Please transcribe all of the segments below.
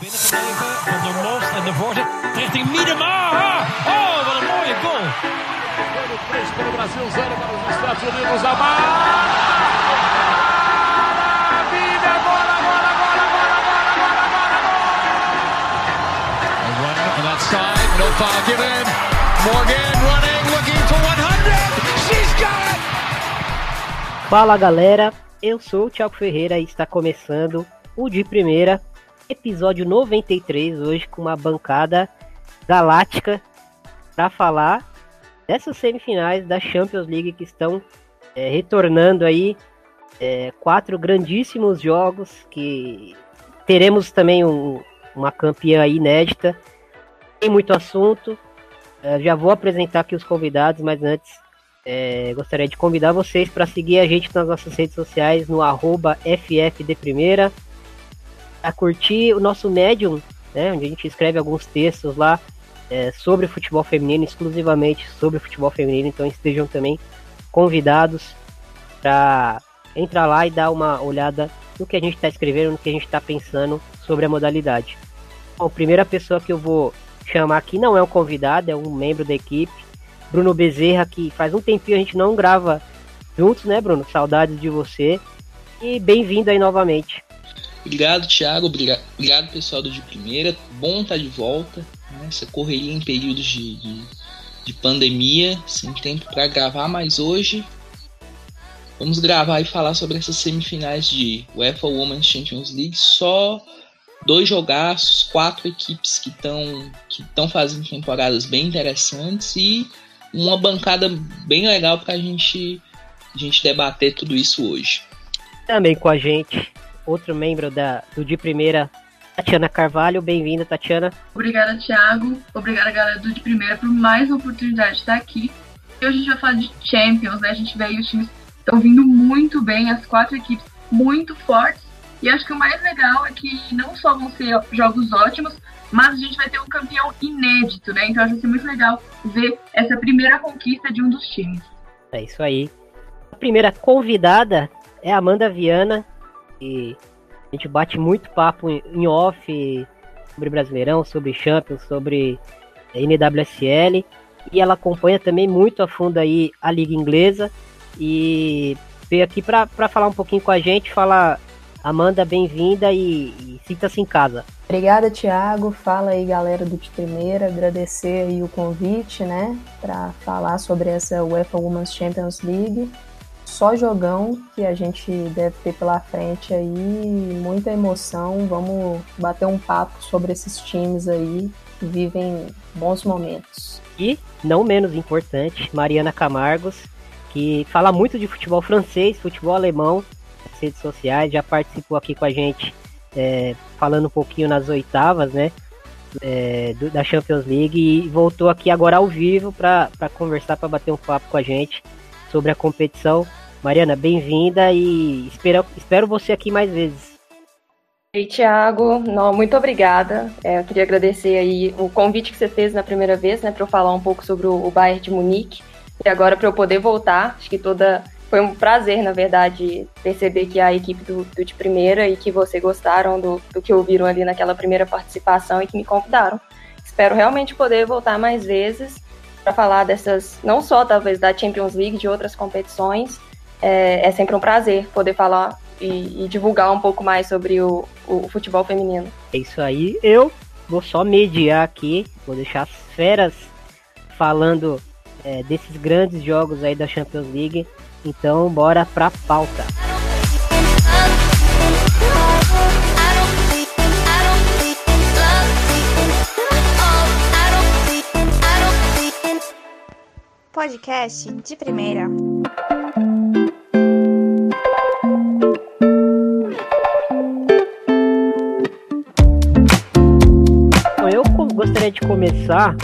Binnengebleven van der Most en de voorzet richting Miedema. Oh, wat een mooie goal. 3 para o Brasil, 0 para os Estados Unidos. A maravilha! Bola, bola, bola, bola, bola, bola, bola, A run on that side, no foul given. Morgan running, looking for 100. She's got it. Fala galera, eu sou o Thiago Ferreira e está começando o de primeira, episódio 93, hoje com uma bancada galáctica para falar dessas semifinais da Champions League que estão é, retornando aí é, quatro grandíssimos jogos que teremos também um- uma campeã inédita. Tem muito assunto. É, já vou apresentar aqui os convidados, mas antes é, gostaria de convidar vocês para seguir a gente nas nossas redes sociais no arroba FFDPrimeira, a curtir o nosso Medium, né, onde a gente escreve alguns textos lá é, sobre futebol feminino, exclusivamente sobre futebol feminino, então estejam também convidados para entrar lá e dar uma olhada no que a gente está escrevendo, no que a gente está pensando sobre a modalidade. Bom, a primeira pessoa que eu vou chamar aqui não é um convidado, é um membro da equipe, Bruno Bezerra, que faz um tempinho a gente não grava juntos, né, Bruno? Saudades de você. E bem-vindo aí novamente. Obrigado, Thiago. Obrigado, pessoal do De Primeira. Bom estar de volta. Né? Essa correria em períodos de, de, de pandemia, sem tempo para gravar, mas hoje vamos gravar e falar sobre essas semifinais de UEFA Women's Champions League. Só dois jogaços, quatro equipes que estão que fazendo temporadas bem interessantes e uma bancada bem legal para gente, a gente debater tudo isso hoje. Também com a gente, outro membro da, do De Primeira, Tatiana Carvalho. Bem-vinda, Tatiana. Obrigada, Thiago. Obrigada, galera do De Primeira, por mais uma oportunidade de estar aqui. E hoje a gente vai falar de Champions, né? A gente vê aí os times estão vindo muito bem, as quatro equipes muito fortes. E acho que o mais legal é que não só vão ser jogos ótimos, mas a gente vai ter um campeão inédito, né? Então acho que ser muito legal ver essa primeira conquista de um dos times. É isso aí. A primeira convidada é a Amanda Viana, e a gente bate muito papo em off sobre Brasileirão, sobre Champions, sobre NWSL, e ela acompanha também muito a fundo aí a Liga Inglesa, e veio aqui para falar um pouquinho com a gente, falar, Amanda, bem-vinda e, e sinta-se em casa. Obrigada, Thiago. Fala aí, galera do De Primeira. Agradecer aí o convite, né, para falar sobre essa UEFA Women's Champions League. Só jogão que a gente deve ter pela frente aí, muita emoção. Vamos bater um papo sobre esses times aí que vivem bons momentos. E, não menos importante, Mariana Camargos, que fala muito de futebol francês, futebol alemão, nas redes sociais, já participou aqui com a gente é, falando um pouquinho nas oitavas, né? é, do- da Champions League e voltou aqui agora ao vivo para conversar, para bater um papo com a gente sobre a competição. Mariana, bem-vinda e espero, espero você aqui mais vezes. Ei, Thiago, não, muito obrigada. É, eu queria agradecer aí o convite que você fez na primeira vez, né, para eu falar um pouco sobre o, o Bayern de Munique e agora para eu poder voltar. Acho que toda foi um prazer, na verdade, perceber que a equipe do, do de primeira e que você gostaram do, do que ouviram ali naquela primeira participação e que me convidaram. Espero realmente poder voltar mais vezes para falar dessas, não só talvez da Champions League, de outras competições. É, é sempre um prazer poder falar e, e divulgar um pouco mais sobre o, o futebol feminino. É isso aí. Eu vou só mediar aqui, vou deixar as feras falando é, desses grandes jogos aí da Champions League. Então, bora pra pauta. Podcast de primeira. Eu gostaria de começar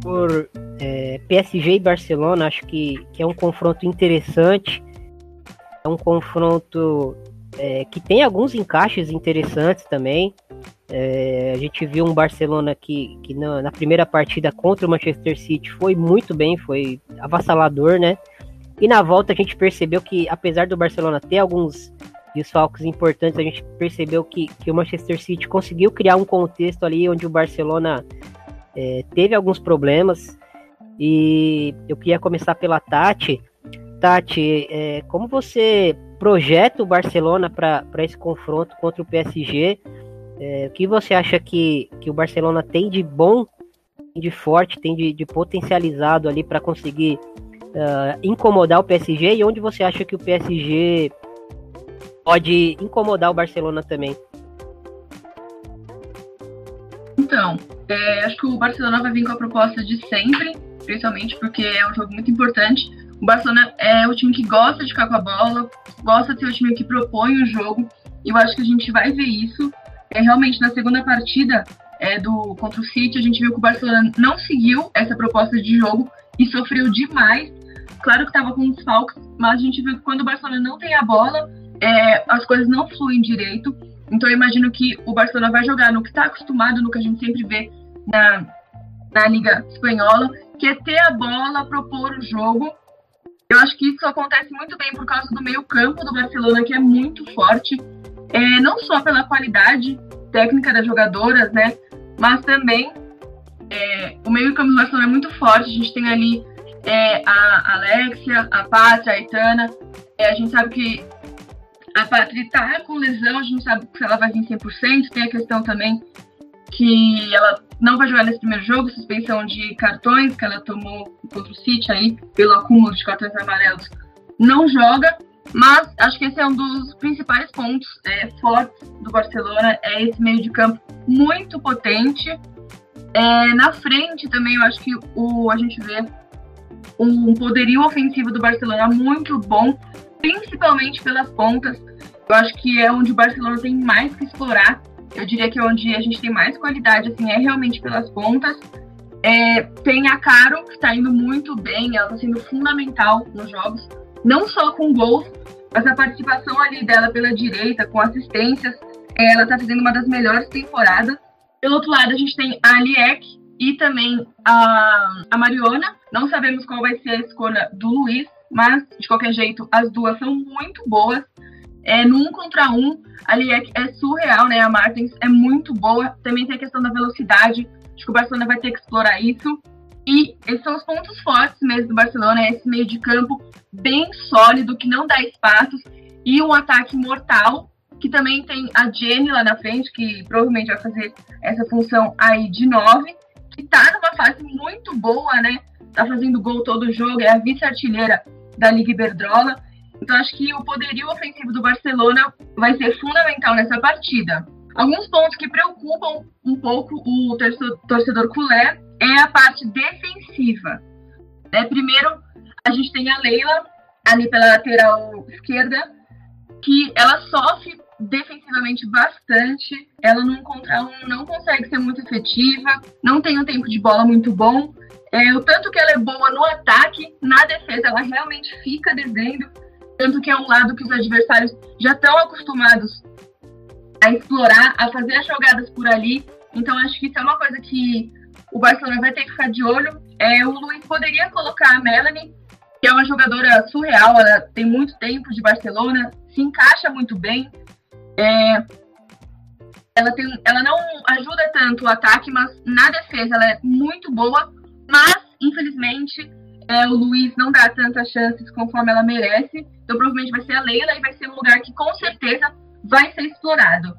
por é, PSG e Barcelona. Acho que, que é um confronto interessante. É um confronto é, que tem alguns encaixes interessantes também. É, a gente viu um Barcelona que, que na, na primeira partida contra o Manchester City foi muito bem, foi avassalador, né? E na volta a gente percebeu que, apesar do Barcelona ter alguns desfalques importantes, a gente percebeu que, que o Manchester City conseguiu criar um contexto ali onde o Barcelona é, teve alguns problemas. E eu queria começar pela Tati. Tati, é, como você projeta o Barcelona para esse confronto contra o PSG? É, o que você acha que, que o Barcelona tem de bom, de forte, tem de, de potencializado ali para conseguir uh, incomodar o PSG? E onde você acha que o PSG pode incomodar o Barcelona também? Então, é, acho que o Barcelona vai vir com a proposta de sempre, principalmente porque é um jogo muito importante. O Barcelona é o time que gosta de ficar com a bola, gosta de ser o time que propõe o jogo. E eu acho que a gente vai ver isso. É, realmente, na segunda partida é, do contra o City, a gente viu que o Barcelona não seguiu essa proposta de jogo e sofreu demais. Claro que estava com desfalques, mas a gente viu que quando o Barcelona não tem a bola, é, as coisas não fluem direito. Então eu imagino que o Barcelona vai jogar no que está acostumado, no que a gente sempre vê na, na Liga Espanhola, que é ter a bola, propor o jogo. Eu acho que isso acontece muito bem por causa do meio-campo do Barcelona, que é muito forte, é, não só pela qualidade técnica das jogadoras, né, mas também é, o meio-campo do Barcelona é muito forte. A gente tem ali é, a Alexia, a Pátria, a Aitana. É, a gente sabe que a Patri tá com lesão, a gente não sabe se ela vai vir 100%. Tem a questão também que ela não vai jogar nesse primeiro jogo, suspensão de cartões que ela tomou contra o City aí, pelo acúmulo de cartões amarelos. Não joga, mas acho que esse é um dos principais pontos é, fortes do Barcelona, é esse meio de campo muito potente. É, na frente também eu acho que o, a gente vê um poderio ofensivo do Barcelona muito bom, principalmente pelas pontas. Eu acho que é onde o Barcelona tem mais que explorar. Eu diria que é onde a gente tem mais qualidade, assim, é realmente pelas pontas. É, tem a Caro, que está indo muito bem, ela está sendo fundamental nos jogos, não só com gols, mas a participação ali dela pela direita, com assistências, é, ela está fazendo uma das melhores temporadas. Pelo outro lado, a gente tem a Aliek e também a, a Mariona. Não sabemos qual vai ser a escolha do Luiz, mas de qualquer jeito as duas são muito boas. É, no um contra um, ali é, é, surreal, né? A Martins é muito boa. Também tem a questão da velocidade. Acho que o Barcelona vai ter que explorar isso. E esses são os pontos fortes mesmo do Barcelona, é esse meio de campo bem sólido, que não dá espaços, e um ataque mortal, que também tem a Jenny lá na frente, que provavelmente vai fazer essa função aí de nove, que tá numa fase muito boa, né? Tá fazendo gol todo jogo, é a vice-artilheira da Liga Iberdrola. Então acho que o poderio ofensivo do Barcelona vai ser fundamental nessa partida. Alguns pontos que preocupam um pouco o torcedor culé é a parte defensiva. É, primeiro, a gente tem a Leila ali pela lateral esquerda, que ela sofre defensivamente bastante. Ela contra um não consegue ser muito efetiva, não tem um tempo de bola muito bom. É, o tanto que ela é boa no ataque, na defesa ela realmente fica devendo. Tanto que é um lado que os adversários já estão acostumados a explorar, a fazer as jogadas por ali. Então acho que isso é uma coisa que o Barcelona vai ter que ficar de olho. É, o Luiz poderia colocar a Melanie, que é uma jogadora surreal, ela tem muito tempo de Barcelona, se encaixa muito bem. É, ela, tem, ela não ajuda tanto o ataque, mas na defesa ela é muito boa. Mas, infelizmente, é, o Luiz não dá tantas chances conforme ela merece. Então, provavelmente vai ser a Leila e vai ser um lugar que com certeza vai ser explorado.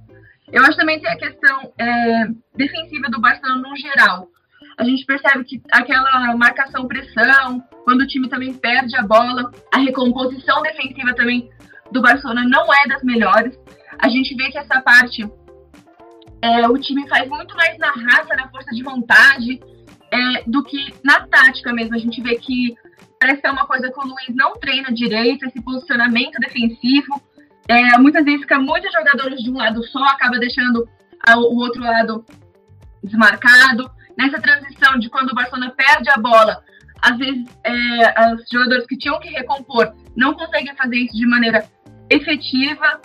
Eu acho também que a questão é, defensiva do Barcelona no geral. A gente percebe que aquela marcação-pressão, quando o time também perde a bola, a recomposição defensiva também do Barcelona não é das melhores. A gente vê que essa parte é, o time faz muito mais na raça, na força de vontade, é, do que na tática mesmo. A gente vê que parece que é uma coisa que o Luiz não treina direito, esse posicionamento defensivo. É, muitas vezes fica muitos jogadores de um lado só, acaba deixando o outro lado desmarcado. Nessa transição de quando o Barcelona perde a bola, às vezes é, os jogadores que tinham que recompor não conseguem fazer isso de maneira efetiva.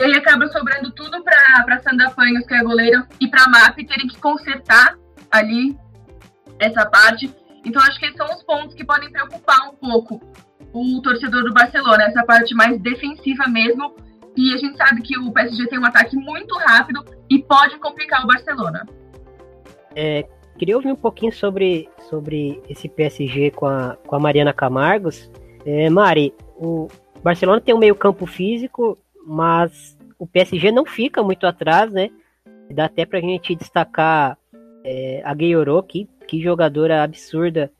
E aí acaba sobrando tudo para Sandra Panhos, que é goleira, e para MAP terem que consertar ali essa parte. Então acho que esses são os pontos que podem preocupar um pouco o torcedor do Barcelona, essa parte mais defensiva mesmo. E a gente sabe que o PSG tem um ataque muito rápido e pode complicar o Barcelona. É, queria ouvir um pouquinho sobre, sobre esse PSG com a, com a Mariana Camargos. É, Mari, o Barcelona tem um meio campo físico, mas o PSG não fica muito atrás, né? Dá até pra gente destacar é, a Gayoro, que, que jogadora absurda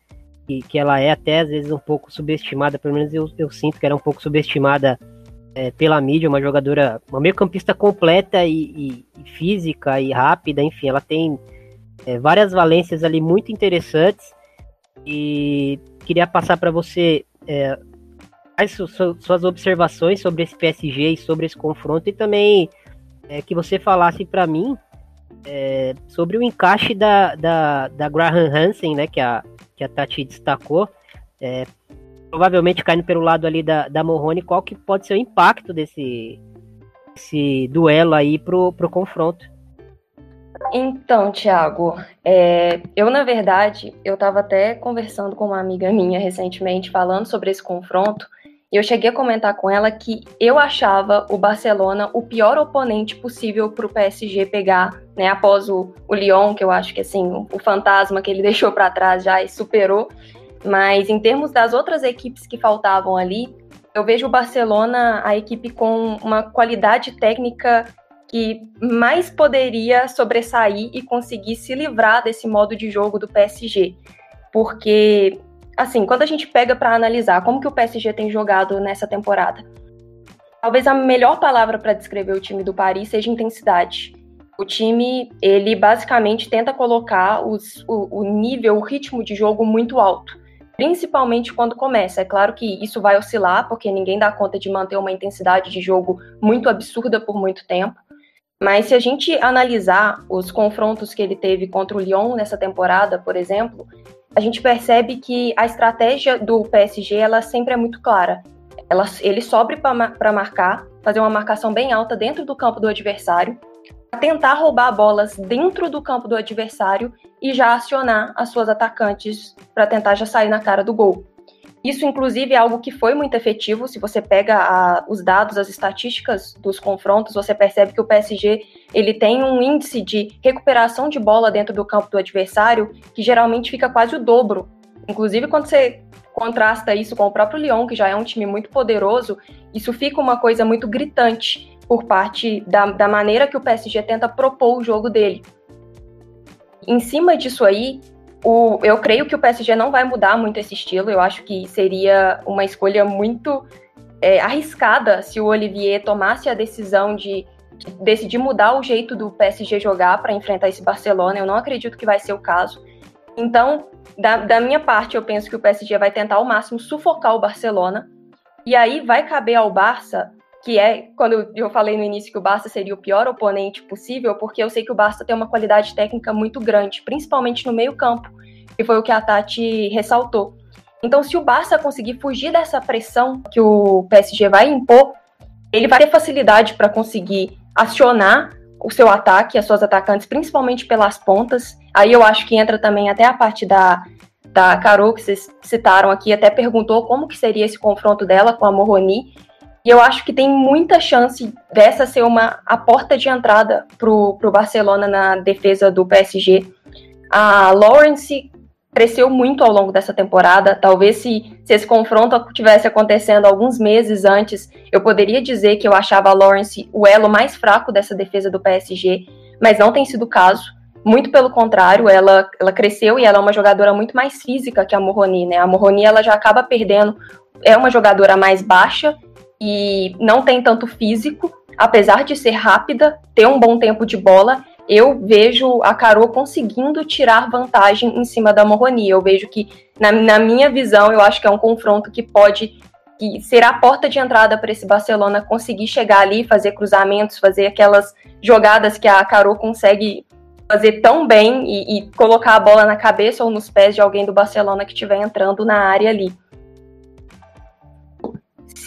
que, que ela é, até às vezes um pouco subestimada, pelo menos eu, eu sinto que era um pouco subestimada é, pela mídia, uma jogadora, uma meio campista completa e, e, e física e rápida, enfim, ela tem é, várias valências ali muito interessantes. E queria passar para você é, suas observações sobre esse PSG e sobre esse confronto. E também é, que você falasse para mim é, sobre o encaixe da, da, da Graham Hansen, né, que a, que a Tati destacou, é, provavelmente caindo pelo lado ali da, da Morrone, qual que pode ser o impacto desse, desse duelo aí pro, pro confronto? Então, Thiago, é, eu na verdade, eu estava até conversando com uma amiga minha recentemente, falando sobre esse confronto, e eu cheguei a comentar com ela que eu achava o Barcelona o pior oponente possível para o PSG pegar, né? Após o, o Lyon, que eu acho que assim, o, fantasma que ele deixou para trás já e superou. Mas em termos das outras equipes que faltavam ali, eu vejo o Barcelona a equipe com uma qualidade técnica que mais poderia sobressair e conseguir se livrar desse modo de jogo do PSG. Porque assim, quando a gente pega para analisar como que o PSG tem jogado nessa temporada, talvez a melhor palavra para descrever o time do Paris seja intensidade. O time, ele basicamente tenta colocar os, o, o nível, o ritmo de jogo muito alto, principalmente quando começa. É claro que isso vai oscilar, porque ninguém dá conta de manter uma intensidade de jogo muito absurda por muito tempo. Mas se a gente analisar os confrontos que ele teve contra o Lyon nessa temporada, por exemplo, a gente percebe que a estratégia do PSG ela sempre é muito clara. Ela, ele sobe para marcar, fazer uma marcação bem alta dentro do campo do adversário, tentar roubar bolas dentro do campo do adversário e já acionar as suas atacantes para tentar já sair na cara do gol. Isso, inclusive, é algo que foi muito efetivo. Se você pega a, os dados, as estatísticas dos confrontos, você percebe que o PSG ele tem um índice de recuperação de bola dentro do campo do adversário que geralmente fica quase o dobro. Inclusive, quando você contrasta isso com o próprio Lyon, que já é um time muito poderoso, isso fica uma coisa muito gritante por parte da, da maneira que o PSG tenta propor o jogo dele. Em cima disso aí, o, eu creio que o PSG não vai mudar muito esse estilo. Eu acho que seria uma escolha muito é, arriscada se o Olivier tomasse a decisão de, de decidir mudar o jeito do PSG jogar para enfrentar esse Barcelona. Eu não acredito que vai ser o caso. Então, da, da minha parte, eu penso que o PSG vai tentar ao máximo sufocar o Barcelona. E aí vai caber ao Barça que é quando eu falei no início que o Barça seria o pior oponente possível, porque eu sei que o Barça tem uma qualidade técnica muito grande, principalmente no meio-campo, que foi o que a Tati ressaltou. Então, se o Barça conseguir fugir dessa pressão que o PSG vai impor, ele vai ter facilidade para conseguir acionar o seu ataque, as suas atacantes, principalmente pelas pontas. Aí eu acho que entra também até a parte da, da Carol, que vocês citaram aqui, até perguntou como que seria esse confronto dela com a Moroni. E eu acho que tem muita chance dessa ser uma a porta de entrada para o Barcelona na defesa do PSG. A Lawrence cresceu muito ao longo dessa temporada. Talvez se, se esse confronto tivesse acontecendo alguns meses antes, eu poderia dizer que eu achava a Lawrence o elo mais fraco dessa defesa do PSG, mas não tem sido o caso. Muito pelo contrário, ela, ela cresceu e ela é uma jogadora muito mais física que a Morroni, né? A Morroni ela já acaba perdendo, é uma jogadora mais baixa e não tem tanto físico, apesar de ser rápida, ter um bom tempo de bola, eu vejo a Carol conseguindo tirar vantagem em cima da Morroni. Eu vejo que, na, na, minha visão, eu acho que é um confronto que pode que ser a porta de entrada para esse Barcelona conseguir chegar ali, fazer cruzamentos, fazer aquelas jogadas que a Carol consegue fazer tão bem e, e colocar a bola na cabeça ou nos pés de alguém do Barcelona que estiver entrando na área ali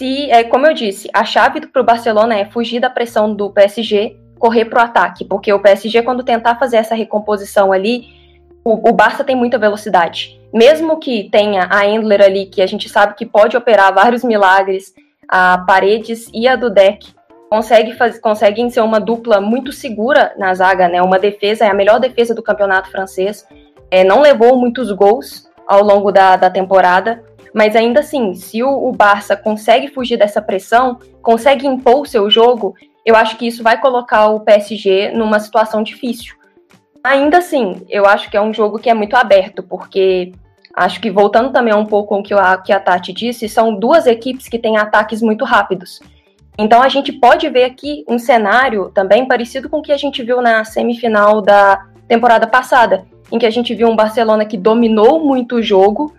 se, é, como eu disse, a chave para o Barcelona é fugir da pressão do PSG, correr para o ataque, porque o PSG, quando tentar fazer essa recomposição ali, o, o Barça tem muita velocidade. Mesmo que tenha a Endler ali, que a gente sabe que pode operar vários milagres, a Paredes e a Dudek, consegue conseguem ser uma dupla muito segura na zaga, né? Uma defesa, é a melhor defesa do campeonato francês. É, não levou muitos gols ao longo da, da temporada, mas ainda assim, se o, Barça consegue fugir dessa pressão, consegue impor o seu jogo, eu acho que isso vai colocar o PSG numa situação difícil. Ainda assim, eu acho que é um jogo que é muito aberto, porque acho que voltando também um pouco com o que a, que a Tati disse, são duas equipes que têm ataques muito rápidos. Então a gente pode ver aqui um cenário também parecido com o que a gente viu na semifinal da temporada passada, em que a gente viu um Barcelona que dominou muito o jogo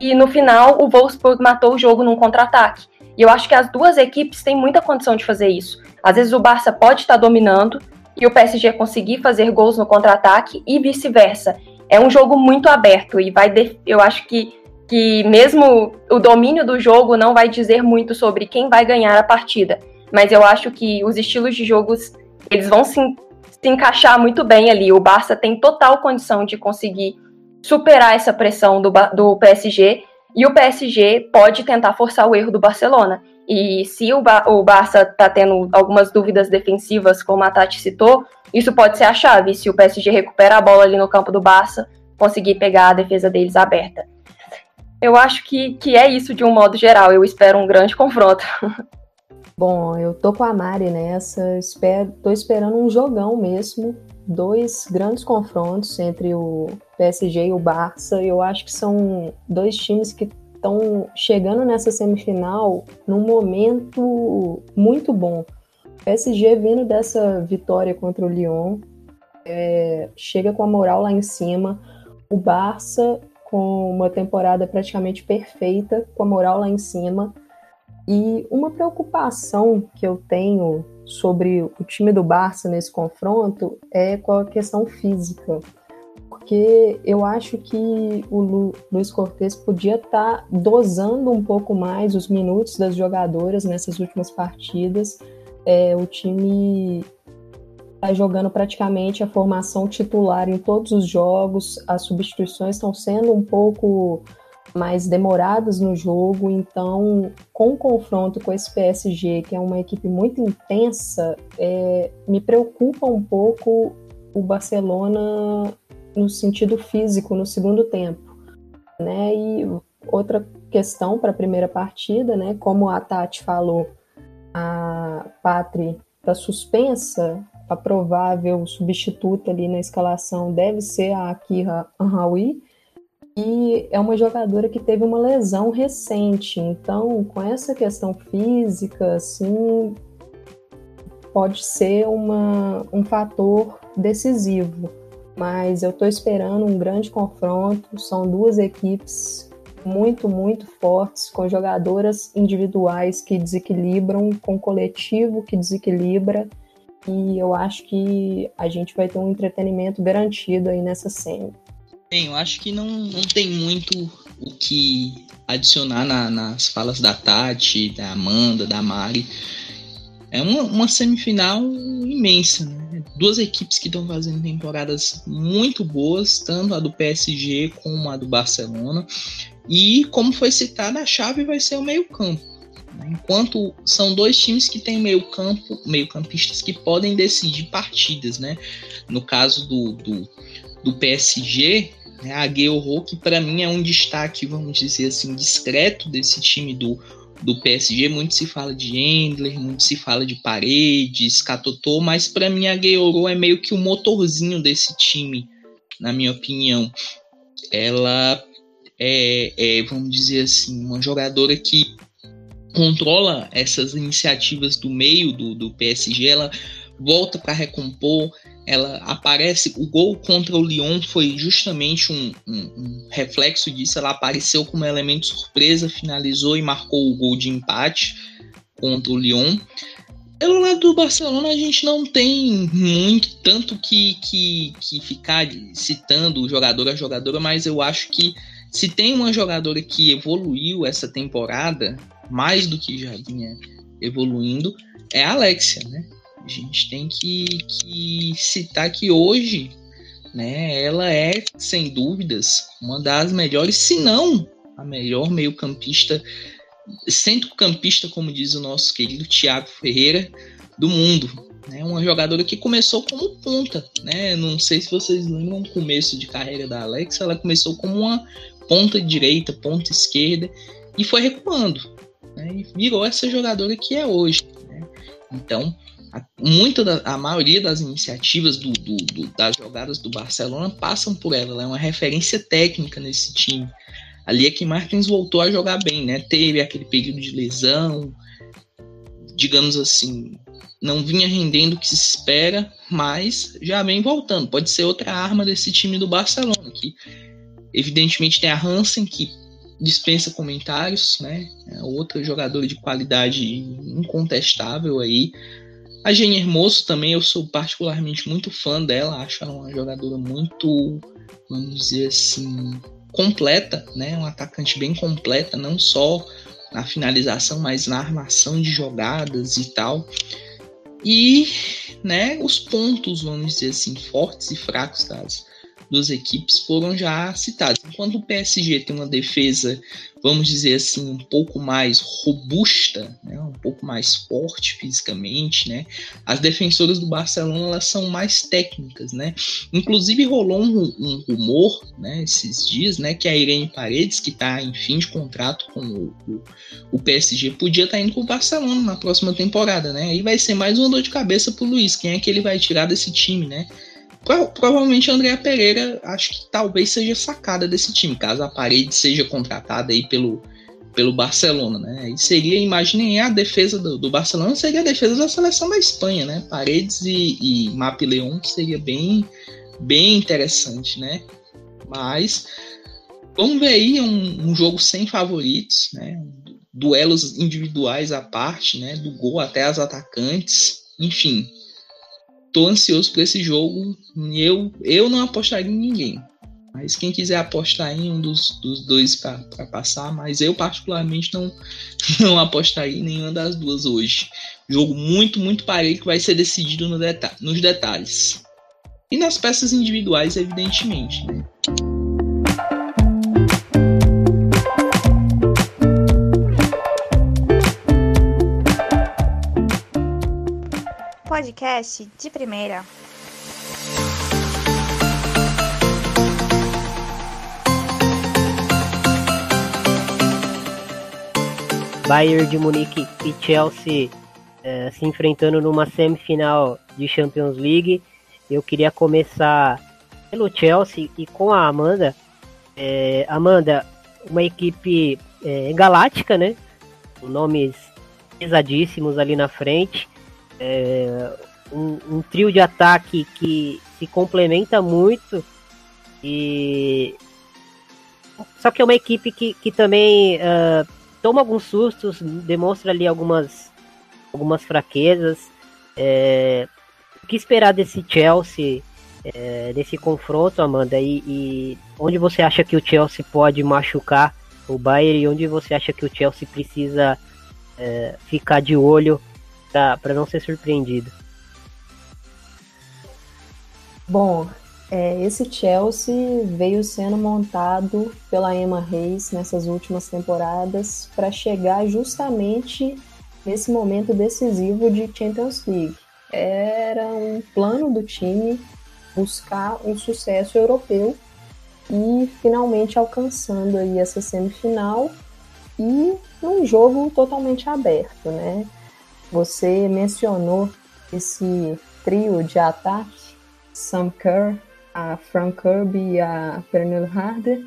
e no final o Wolfsburg matou o jogo num contra-ataque. E eu acho que as duas equipes têm muita condição de fazer isso. Às vezes o Barça pode estar dominando e o PSG conseguir fazer gols no contra-ataque e vice-versa. É um jogo muito aberto e vai eu acho que que mesmo o domínio do jogo não vai dizer muito sobre quem vai ganhar a partida, mas eu acho que os estilos de jogos eles vão se, se encaixar muito bem ali. O Barça tem total condição de conseguir superar essa pressão do, do PSG e o PSG pode tentar forçar o erro do Barcelona. E se o, ba o Barça está tendo algumas dúvidas defensivas, como a Tati citou, isso pode ser a chave. Se o PSG recupera a bola ali no campo do Barça, conseguir pegar a defesa deles aberta eu acho que, que é isso de um modo geral. Eu espero um grande confronto. Bom, eu tô com a Mari nessa. Espero, tô esperando um jogão mesmo. Dois grandes confrontos entre o PSG e o Barça. Eu acho que são dois times que estão chegando nessa semifinal num momento muito bom. O PSG vindo dessa vitória contra o Lyon, é, chega com a moral lá em cima. O Barça com uma temporada praticamente perfeita, com a moral lá em cima. E uma preocupação que eu tenho sobre o time do Barça nesse confronto é com a questão física. Porque eu acho que o Lu, Luiz Cortes podia estar tá dosando um pouco mais os minutos das jogadoras nessas últimas partidas. É, o time está jogando praticamente a formação titular em todos os jogos, as substituições estão sendo um pouco mais demoradas no jogo, então com o confronto com esse PSG, que é uma equipe muito intensa, é, me preocupa um pouco o Barcelona no sentido físico no segundo tempo, né? E outra questão para a primeira partida, né? Como a Tati falou, a Patri está suspensa, a provável substituta ali na escalação deve ser a Akira Anhawi, e é uma jogadora que teve uma lesão recente, então com essa questão física, assim, pode ser uma, um fator decisivo. Mas eu estou esperando um grande confronto. São duas equipes muito, muito fortes, com jogadoras individuais que desequilibram, com coletivo que desequilibra e eu acho que a gente vai ter um entretenimento garantido aí nessa cena. Bem, eu acho que não, não tem muito o que adicionar na, nas falas da Tati, da Amanda, da Mari. É uma, uma semifinal imensa, né? Duas equipes que estão fazendo temporadas muito boas, tanto a do PSG como a do Barcelona. E, como foi citado, a chave vai ser o meio-campo. Enquanto são dois times que têm meio campo, meio campistas que podem decidir partidas, né? No caso do, do, do PSG, né, a Guerrero, que para mim é um destaque, vamos dizer assim, discreto desse time do, do PSG. Muito se fala de Endler, muito se fala de Paredes, Catotô, mas para mim a Guerrero é meio que o motorzinho desse time, na minha opinião. Ela é, é, vamos dizer assim, uma jogadora que controla essas iniciativas do meio do, do PSG, ela volta para recompor, ela aparece. O gol contra o Lyon foi justamente um, um, um, reflexo disso. Ela apareceu como elemento surpresa, finalizou e marcou o gol de empate contra o Lyon. Pelo lado do Barcelona, a gente não tem muito tanto que, que, que ficar citando jogador a jogadora, mas eu acho que se tem uma jogadora que evoluiu essa temporada, mais do que já vinha evoluindo, é a Alexia, né? A gente tem que, que citar que hoje, né, ela é, sem dúvidas, uma das melhores, se não a melhor meio-campista, centro-campista, como diz o nosso querido Thiago Ferreira, do mundo. Né? Uma jogadora que começou como ponta. Né? Não sei se vocês lembram o começo de carreira da Alex, ela começou como uma ponta direita, ponta esquerda, e foi recuando. Né? E virou essa jogadora que é hoje. Né? Então, a, muita da, a maioria das iniciativas do, do, do, das jogadas do Barcelona passam por ela. Ela é uma referência técnica nesse time. Ali é que Martins voltou a jogar bem, né? Teve aquele período de lesão, digamos assim, não vinha rendendo o que se espera, mas já vem voltando. Pode ser outra arma desse time do Barcelona, que evidentemente tem a Hansen, que dispensa comentários, né? É outra jogadora de qualidade incontestável aí. A Jenny Hermoso também, eu sou particularmente muito fã dela, acho ela uma jogadora muito, vamos dizer assim, completa, né? Um atacante bem completa, não só na finalização, mas na armação de jogadas e tal. E, né, os pontos, vamos dizer assim, fortes e fracos das, duas equipes foram já citados. Enquanto o PSG tem uma defesa, vamos dizer assim, um pouco mais robusta, né, um pouco mais forte fisicamente, né, as defensoras do Barcelona elas são mais técnicas, né. Inclusive rolou um, um rumor, né, esses dias, né, que a Irene Paredes, que está em fim de contrato com o, o, o PSG, podia estar tá indo para o Barcelona na próxima temporada, né. Aí vai ser mais uma dor de cabeça para o Luiz, quem é que ele vai tirar desse time, né? Provavelmente a Andrea Pereira acho que talvez seja sacada desse time, caso a parede seja contratada aí pelo, pelo Barcelona, né? E seria, imaginem, a defesa do, do, Barcelona seria a defesa da seleção da Espanha, né? Paredes e, e Map Leon seria bem, bem interessante, né? Mas vamos ver aí um, um jogo sem favoritos, né? Duelos individuais à parte, né? Do gol até as atacantes, enfim tô ansioso por esse jogo. Eu, eu não apostaria em ninguém. Mas quem quiser apostar em um dos, dos dois para passar, mas eu particularmente não, não apostaria em nenhuma das duas hoje. Jogo muito, muito parelho que vai ser decidido no deta nos detalhes. E nas peças individuais, evidentemente. Né? Podcast de primeira. Bayern de Munique e Chelsea é, se enfrentando numa semifinal de Champions League. Eu queria começar pelo Chelsea e com a Amanda. É, Amanda, uma equipe é, galáctica, né? Nomes pesadíssimos ali na frente é, um, um, trio de ataque que se complementa muito e só que é uma equipe que, que também uh, toma alguns sustos, demonstra ali algumas algumas fraquezas. É, o que esperar desse Chelsea, é, desse confronto, Amanda? E, e, onde você acha que o Chelsea pode machucar o Bayern e onde você acha que o Chelsea precisa é, ficar de olho para não ser surpreendido. Bom, é, esse Chelsea veio sendo montado pela Emma Reis nessas últimas temporadas para chegar justamente nesse momento decisivo de Champions League. Era um plano do time buscar um sucesso europeu e finalmente alcançando aí essa semifinal e num jogo totalmente aberto, né? Você mencionou esse trio de ataque, Sam Kerr, a Frank Kirby e a Pernille Harder.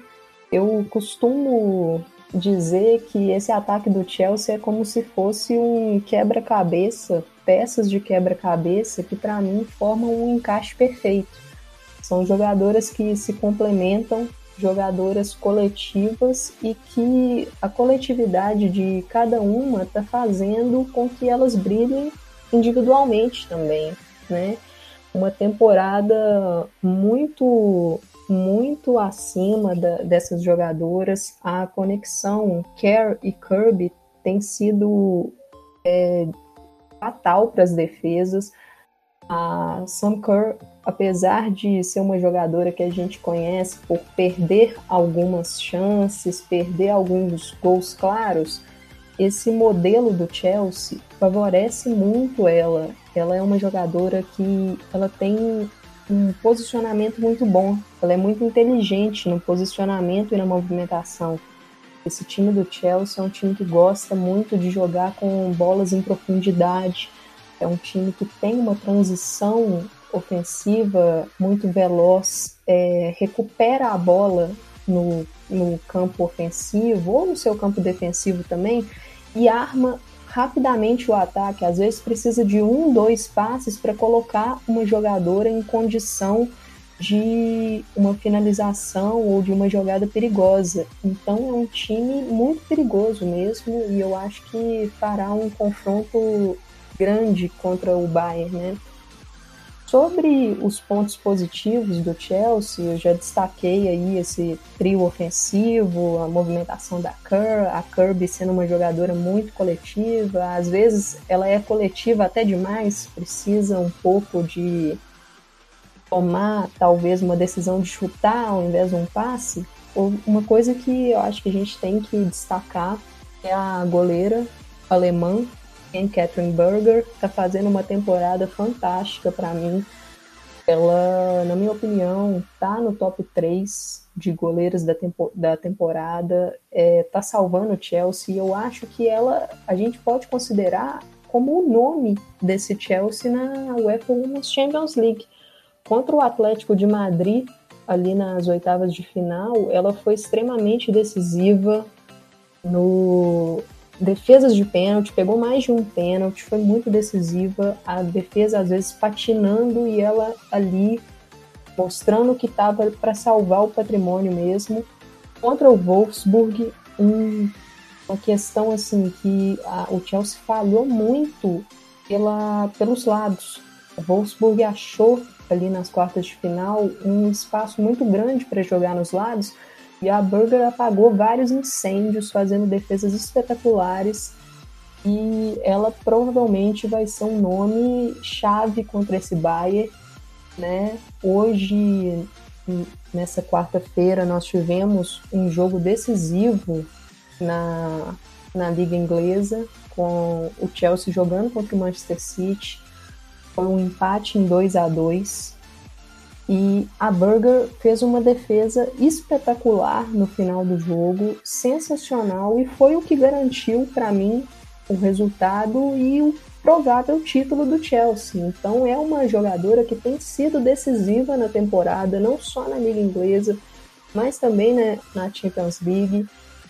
Eu costumo dizer que esse ataque do Chelsea é como se fosse um quebra-cabeça, peças de quebra-cabeça que para mim formam um encaixe perfeito. São jogadoras que se complementam jogadoras coletivas e que a coletividade de cada uma está fazendo com que elas brilhem individualmente também, né? Uma temporada muito muito acima da, dessas jogadoras. A conexão Kerr e Kirby tem sido é, fatal para as defesas. A Sam Kerr apesar de ser uma jogadora que a gente conhece por perder algumas chances, perder alguns gols claros, esse modelo do Chelsea favorece muito ela ela é uma jogadora que ela tem um posicionamento muito bom. Ela é muito inteligente no posicionamento e na movimentação. Esse time do Chelsea é um time que gosta muito de jogar com bolas em profundidade. É um time que tem uma transição ofensiva muito veloz, é, recupera a bola no, no campo ofensivo ou no seu campo defensivo também e arma rapidamente o ataque. Às vezes precisa de um, dois passes para colocar uma jogadora em condição de uma finalização ou de uma jogada perigosa. Então é um time muito perigoso mesmo e eu acho que fará um confronto grande contra o Bayern, né? Sobre os pontos positivos do Chelsea, eu já destaquei aí esse trio ofensivo, a movimentação da Kerr, a Kirby sendo uma jogadora muito coletiva, às vezes ela é coletiva até demais, precisa um pouco de tomar talvez uma decisão de chutar ao invés de um passe. Uma coisa que eu acho que a gente tem que destacar é a goleira alemã Anne Catherine Berger está fazendo uma temporada fantástica para mim. Ela, na minha opinião, tá no top 3 de goleiras da, tempo, da temporada, é, tá salvando o Chelsea. Eu acho que ela, a gente pode considerar como o nome desse Chelsea na UEFA Women's Champions League. Contra o Atlético de Madrid, ali nas oitavas de final, ela foi extremamente decisiva no, defesas de pênalti, pegou mais de um pênalti, foi muito decisiva. A defesa às vezes patinando e ela ali mostrando que estava para salvar o patrimônio mesmo. Contra o Wolfsburg, um, uma questão assim que a, o Chelsea falhou muito pela, pelos lados. O Wolfsburg achou ali nas quartas de final um espaço muito grande para jogar nos lados e a Burger apagou vários incêndios, fazendo defesas espetaculares. E ela provavelmente vai ser um nome chave contra esse Bayern. Né? Hoje, nessa quarta-feira, nós tivemos um jogo decisivo na, na Liga Inglesa, com o Chelsea jogando contra o Manchester City. Foi um empate em 2 a 2 e a Burger fez uma defesa espetacular no final do jogo, sensacional, e foi o que garantiu para mim o resultado e o provável título do Chelsea. Então é uma jogadora que tem sido decisiva na temporada, não só na Liga Inglesa, mas também né, na Champions League,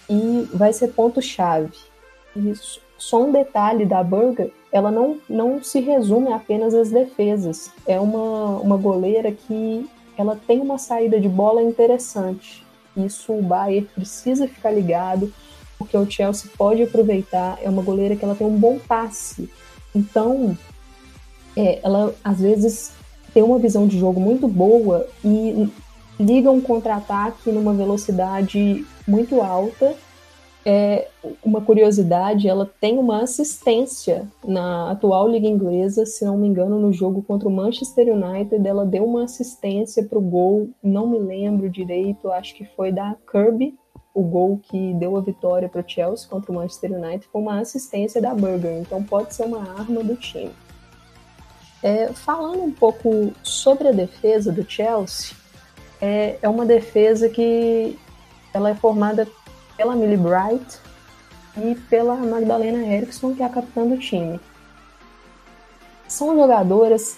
e vai ser ponto-chave. Só um detalhe da Burger ela não, não se resume apenas às defesas. É uma, uma goleira que ela tem uma saída de bola interessante. Isso o Bayern precisa ficar ligado, porque o Chelsea pode aproveitar. É uma goleira que ela tem um bom passe. Então, é, ela às vezes tem uma visão de jogo muito boa e liga um contra-ataque numa velocidade muito alta é, uma curiosidade, ela tem uma assistência na atual liga inglesa, se não me engano, no jogo contra o Manchester United, ela deu uma assistência para o gol, não me lembro direito, acho que foi da Kirby, o gol que deu a vitória para o Chelsea contra o Manchester United, foi uma assistência da Burger, então pode ser uma arma do time. É, falando um pouco sobre a defesa do Chelsea, é, é uma defesa que ela é formada pela Millie Bright e pela Magdalena Erickson, que é a capitã do time. São jogadoras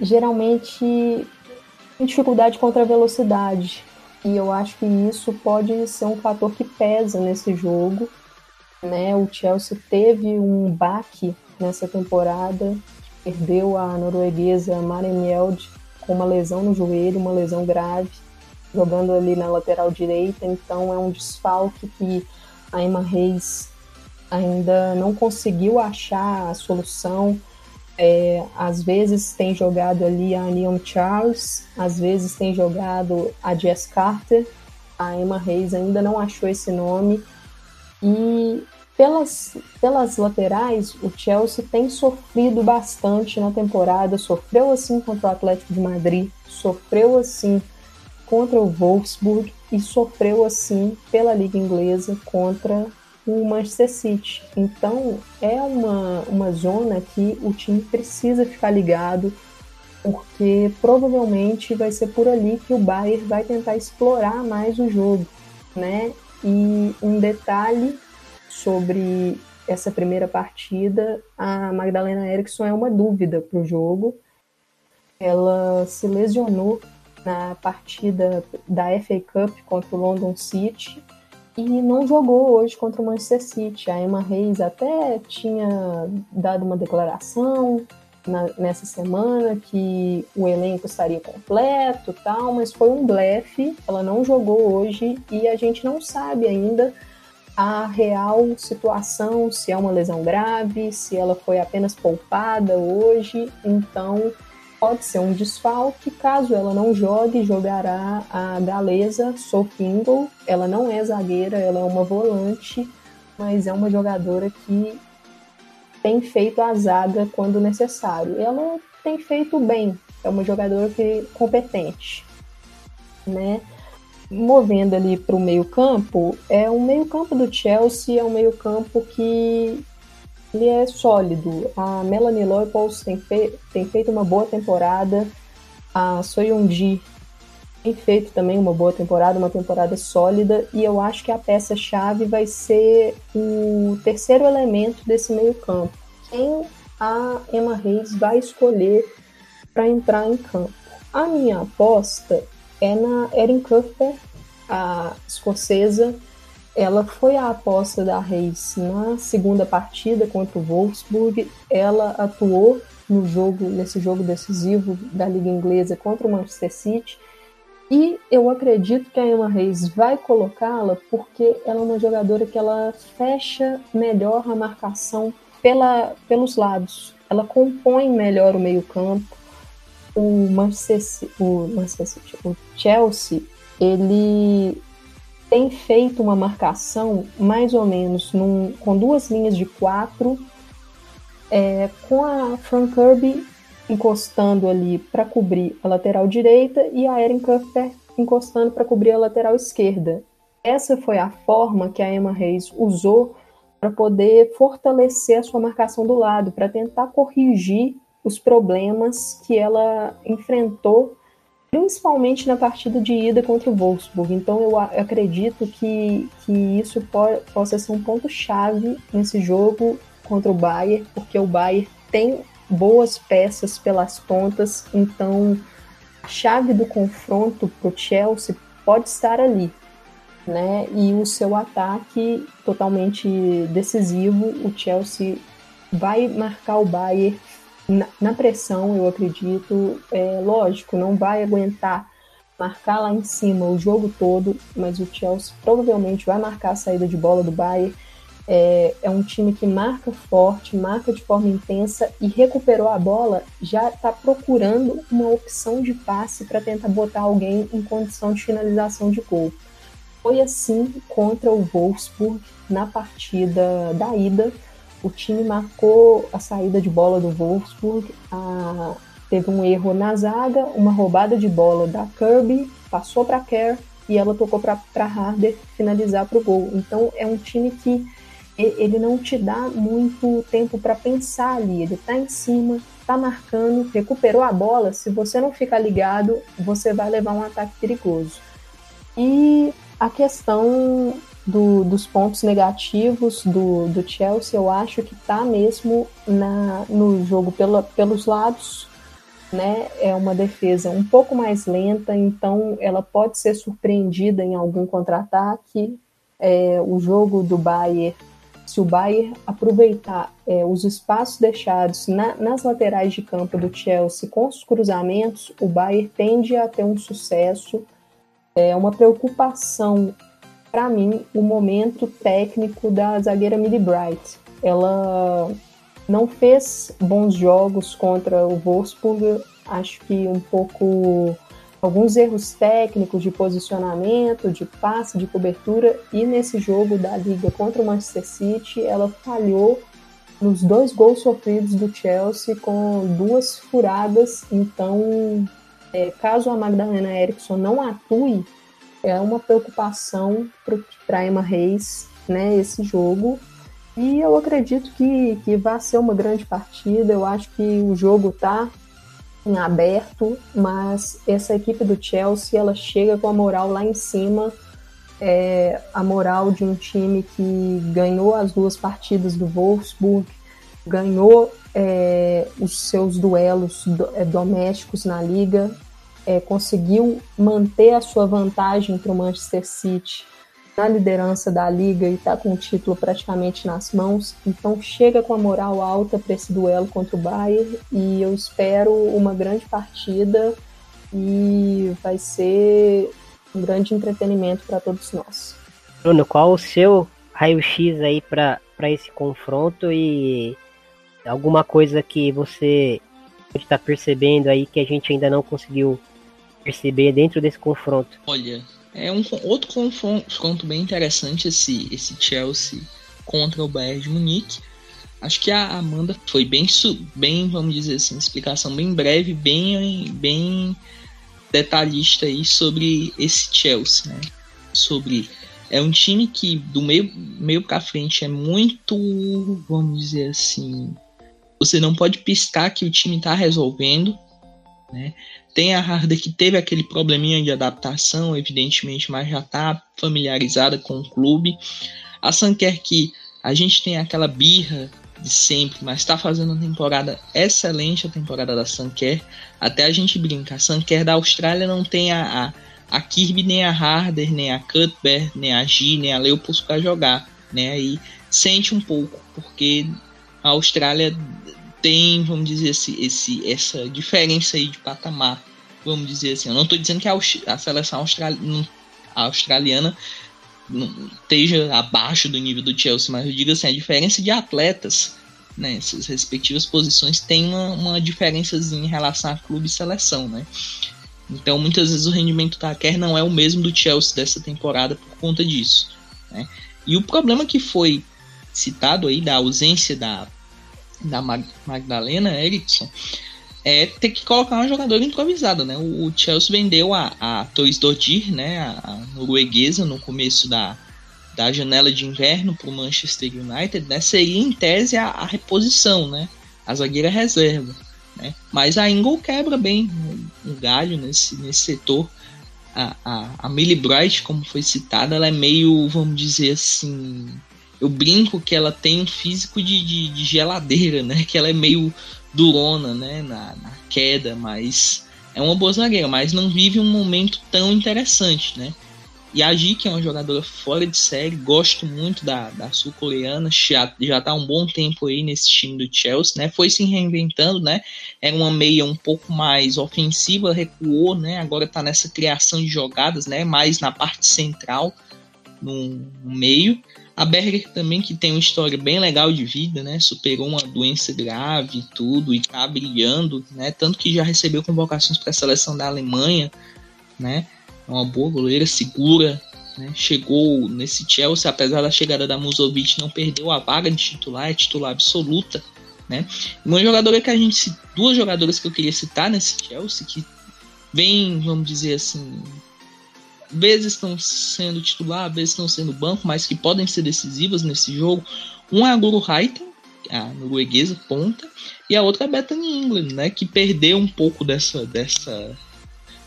geralmente em dificuldade contra a velocidade, e eu acho que isso pode ser um fator que pesa nesse jogo. Né? O Chelsea teve um baque nessa temporada, perdeu a norueguesa Maren Mjeld com uma lesão no joelho, uma lesão grave jogando ali na lateral direita, então é um desfalque que a Emma Reis ainda não conseguiu achar a solução. É, às vezes tem jogado ali a Leon Charles, às vezes tem jogado a Jess Carter. A Emma Reis ainda não achou esse nome. E pelas, pelas laterais, o Chelsea tem sofrido bastante na temporada. Sofreu assim contra o Atlético de Madrid, sofreu assim contra o Wolfsburg e sofreu assim pela Liga Inglesa contra o Manchester City. Então é uma, uma zona que o time precisa ficar ligado, porque provavelmente vai ser por ali que o Bayern vai tentar explorar mais o jogo, né? E um detalhe sobre essa primeira partida, a Magdalena Eriksson é uma dúvida para o jogo. Ela se lesionou na partida da FA Cup contra o London City e não jogou hoje contra o Manchester City. A Emma Reis até tinha dado uma declaração na, nessa semana que o elenco estaria completo, tal, mas foi um blefe. Ela não jogou hoje e a gente não sabe ainda a real situação, se é uma lesão grave, se ela foi apenas poupada hoje. Então pode ser um desfalque. Caso ela não jogue, jogará a galesa Ingle. Ela não é zagueira, ela é uma volante, mas é uma jogadora que tem feito a zaga quando necessário. Ela tem feito bem, é uma jogadora que competente, né? Movendo ali para o meio campo, é um meio campo do Chelsea, é um meio campo que ele é sólido. A Melanie Leupolz tem, fe tem feito uma boa temporada. A Soyunji tem feito também uma boa temporada, uma temporada sólida. E eu acho que a peça-chave vai ser o terceiro elemento desse meio-campo. Quem a Emma Reis vai escolher para entrar em campo? A minha aposta é na Erin Cuthbert, a escocesa ela foi a aposta da Reis na segunda partida contra o Wolfsburg. Ela atuou no jogo, nesse jogo decisivo da Liga Inglesa contra o Manchester City. E eu acredito que a Emma Reis vai colocá-la porque ela é uma jogadora que ela fecha melhor a marcação pela, pelos lados. Ela compõe melhor o meio-campo. O Manchester, o Manchester o Chelsea, ele tem feito uma marcação mais ou menos num, com duas linhas de quatro, é, com a Frank Kirby encostando ali para cobrir a lateral direita e a Erin Cuthbert encostando para cobrir a lateral esquerda. Essa foi a forma que a Emma Reis usou para poder fortalecer a sua marcação do lado, para tentar corrigir os problemas que ela enfrentou principalmente na partida de ida contra o Wolfsburg. Então eu acredito que, que isso po possa ser um ponto-chave nesse jogo contra o Bayern, porque o Bayern tem boas peças pelas pontas, então a chave do confronto para o Chelsea pode estar ali. Né? E o seu ataque totalmente decisivo, o Chelsea vai marcar o Bayern na, na pressão, eu acredito, é lógico, não vai aguentar marcar lá em cima o jogo todo, mas o Chelsea provavelmente vai marcar a saída de bola do Bayern. É, é um time que marca forte, marca de forma intensa e recuperou a bola, já está procurando uma opção de passe para tentar botar alguém em condição de finalização de gol. Foi assim contra o Wolfsburg na partida da ida o time marcou a saída de bola do Wolfsburg, a, teve um erro na zaga, uma roubada de bola da Kirby, passou para Kerr e ela tocou para Harder finalizar para o gol. Então é um time que ele não te dá muito tempo para pensar ali, ele está em cima, está marcando, recuperou a bola. Se você não ficar ligado, você vai levar um ataque perigoso. E a questão do, dos pontos negativos do, do Chelsea, eu acho que está mesmo na, no jogo pela, pelos lados. Né? É uma defesa um pouco mais lenta, então ela pode ser surpreendida em algum contra-ataque. É, o jogo do Bayern, se o Bayern aproveitar é, os espaços deixados na, nas laterais de campo do Chelsea com os cruzamentos, o Bayern tende a ter um sucesso. É uma preocupação para mim, o momento técnico da zagueira Millie Bright. Ela não fez bons jogos contra o Wolfsburg, acho que um pouco alguns erros técnicos de posicionamento, de passe, de cobertura, e nesse jogo da liga contra o Manchester City, ela falhou nos dois gols sofridos do Chelsea com duas furadas. Então, é, caso a Magdalena Eriksson não atue, é uma preocupação para Emma Reis né, esse jogo. E eu acredito que, que vai ser uma grande partida. Eu acho que o jogo está em aberto, mas essa equipe do Chelsea ela chega com a moral lá em cima. É, a moral de um time que ganhou as duas partidas do Wolfsburg, ganhou é, os seus duelos do, é, domésticos na liga, é, conseguiu manter a sua vantagem para o Manchester City na liderança da liga e está com o título praticamente nas mãos. Então chega com a moral alta para esse duelo contra o Bayern e eu espero uma grande partida e vai ser um grande entretenimento para todos nós. Bruno, qual o seu raio-x aí para esse confronto e alguma coisa que você pode estar tá percebendo aí que a gente ainda não conseguiu perceber dentro desse confronto? Olha, é um outro confronto bem interessante esse, esse Chelsea contra o Bayern de Munique. Acho que a Amanda foi bem, bem, vamos dizer assim, explicação bem breve, bem, bem detalhista aí sobre esse Chelsea, né? Sobre é um time que do meio meio para frente é muito, vamos dizer assim, você não pode piscar que o time está resolvendo, né? Tem a Harder que teve aquele probleminha de adaptação, evidentemente, mas já está familiarizada com o clube. A Sanker que a gente tem aquela birra de sempre, mas está fazendo uma temporada excelente a temporada da Sanker. Até a gente brinca, a Sanker da Austrália não tem a, a, a Kirby, nem a Harder, nem a Cuthbert, nem a G, nem a Leopold para jogar. Né? Aí sente um pouco, porque a Austrália tem, vamos dizer, esse, esse, essa diferença aí de patamar. Vamos dizer assim. Eu não estou dizendo que a, a seleção australiana não, esteja abaixo do nível do Chelsea, mas eu digo assim, a diferença de atletas né, essas respectivas posições tem uma, uma diferençazinha em relação a clube e seleção, né? Então, muitas vezes o rendimento da Kerr não é o mesmo do Chelsea dessa temporada por conta disso, né? E o problema que foi citado aí da ausência da da Mag Magdalena Eriksson é ter que colocar uma jogadora improvisada, né? O, Chelsea vendeu a, a Torres Dodir, né? A, a, norueguesa no começo da, da janela de inverno para o Manchester United, né? Seria em tese a, a, reposição, né? A zagueira reserva, né? Mas a Ingle quebra bem um, um galho nesse, nesse setor. A, a, a Millie Bright, como foi citada, ela é meio, vamos dizer assim, eu brinco que ela tem um físico de, de, de geladeira, né? Que ela é meio durona, né? Na, na, queda, mas é uma boa zagueira, mas não vive um momento tão interessante, né? E a Gi, que é uma jogadora fora de série, gosto muito da, da sul-coreana, já, já tá um bom tempo aí nesse time do Chelsea, né? Foi se reinventando, né? Era uma meia um pouco mais ofensiva, recuou, né? Agora tá nessa criação de jogadas, né? Mais na parte central, no, no meio. A Berger também, que tem uma história bem legal de vida, né? Superou uma doença grave e tudo, e tá brilhando, né? Tanto que já recebeu convocações para a seleção da Alemanha, né? É uma boa goleira, segura, né? Chegou nesse Chelsea, apesar da chegada da Musovic, não perdeu a vaga de titular, é titular absoluta, né? Uma jogadora que a gente. Duas jogadoras que eu queria citar nesse Chelsea, que vem, vamos dizer assim, vezes estão sendo titular, vezes estão sendo banco, mas que podem ser decisivas nesse jogo. Um é a Guru Haiten, a norueguesa ponta, e a outra é a Bethany England, né, que perdeu um pouco dessa dessa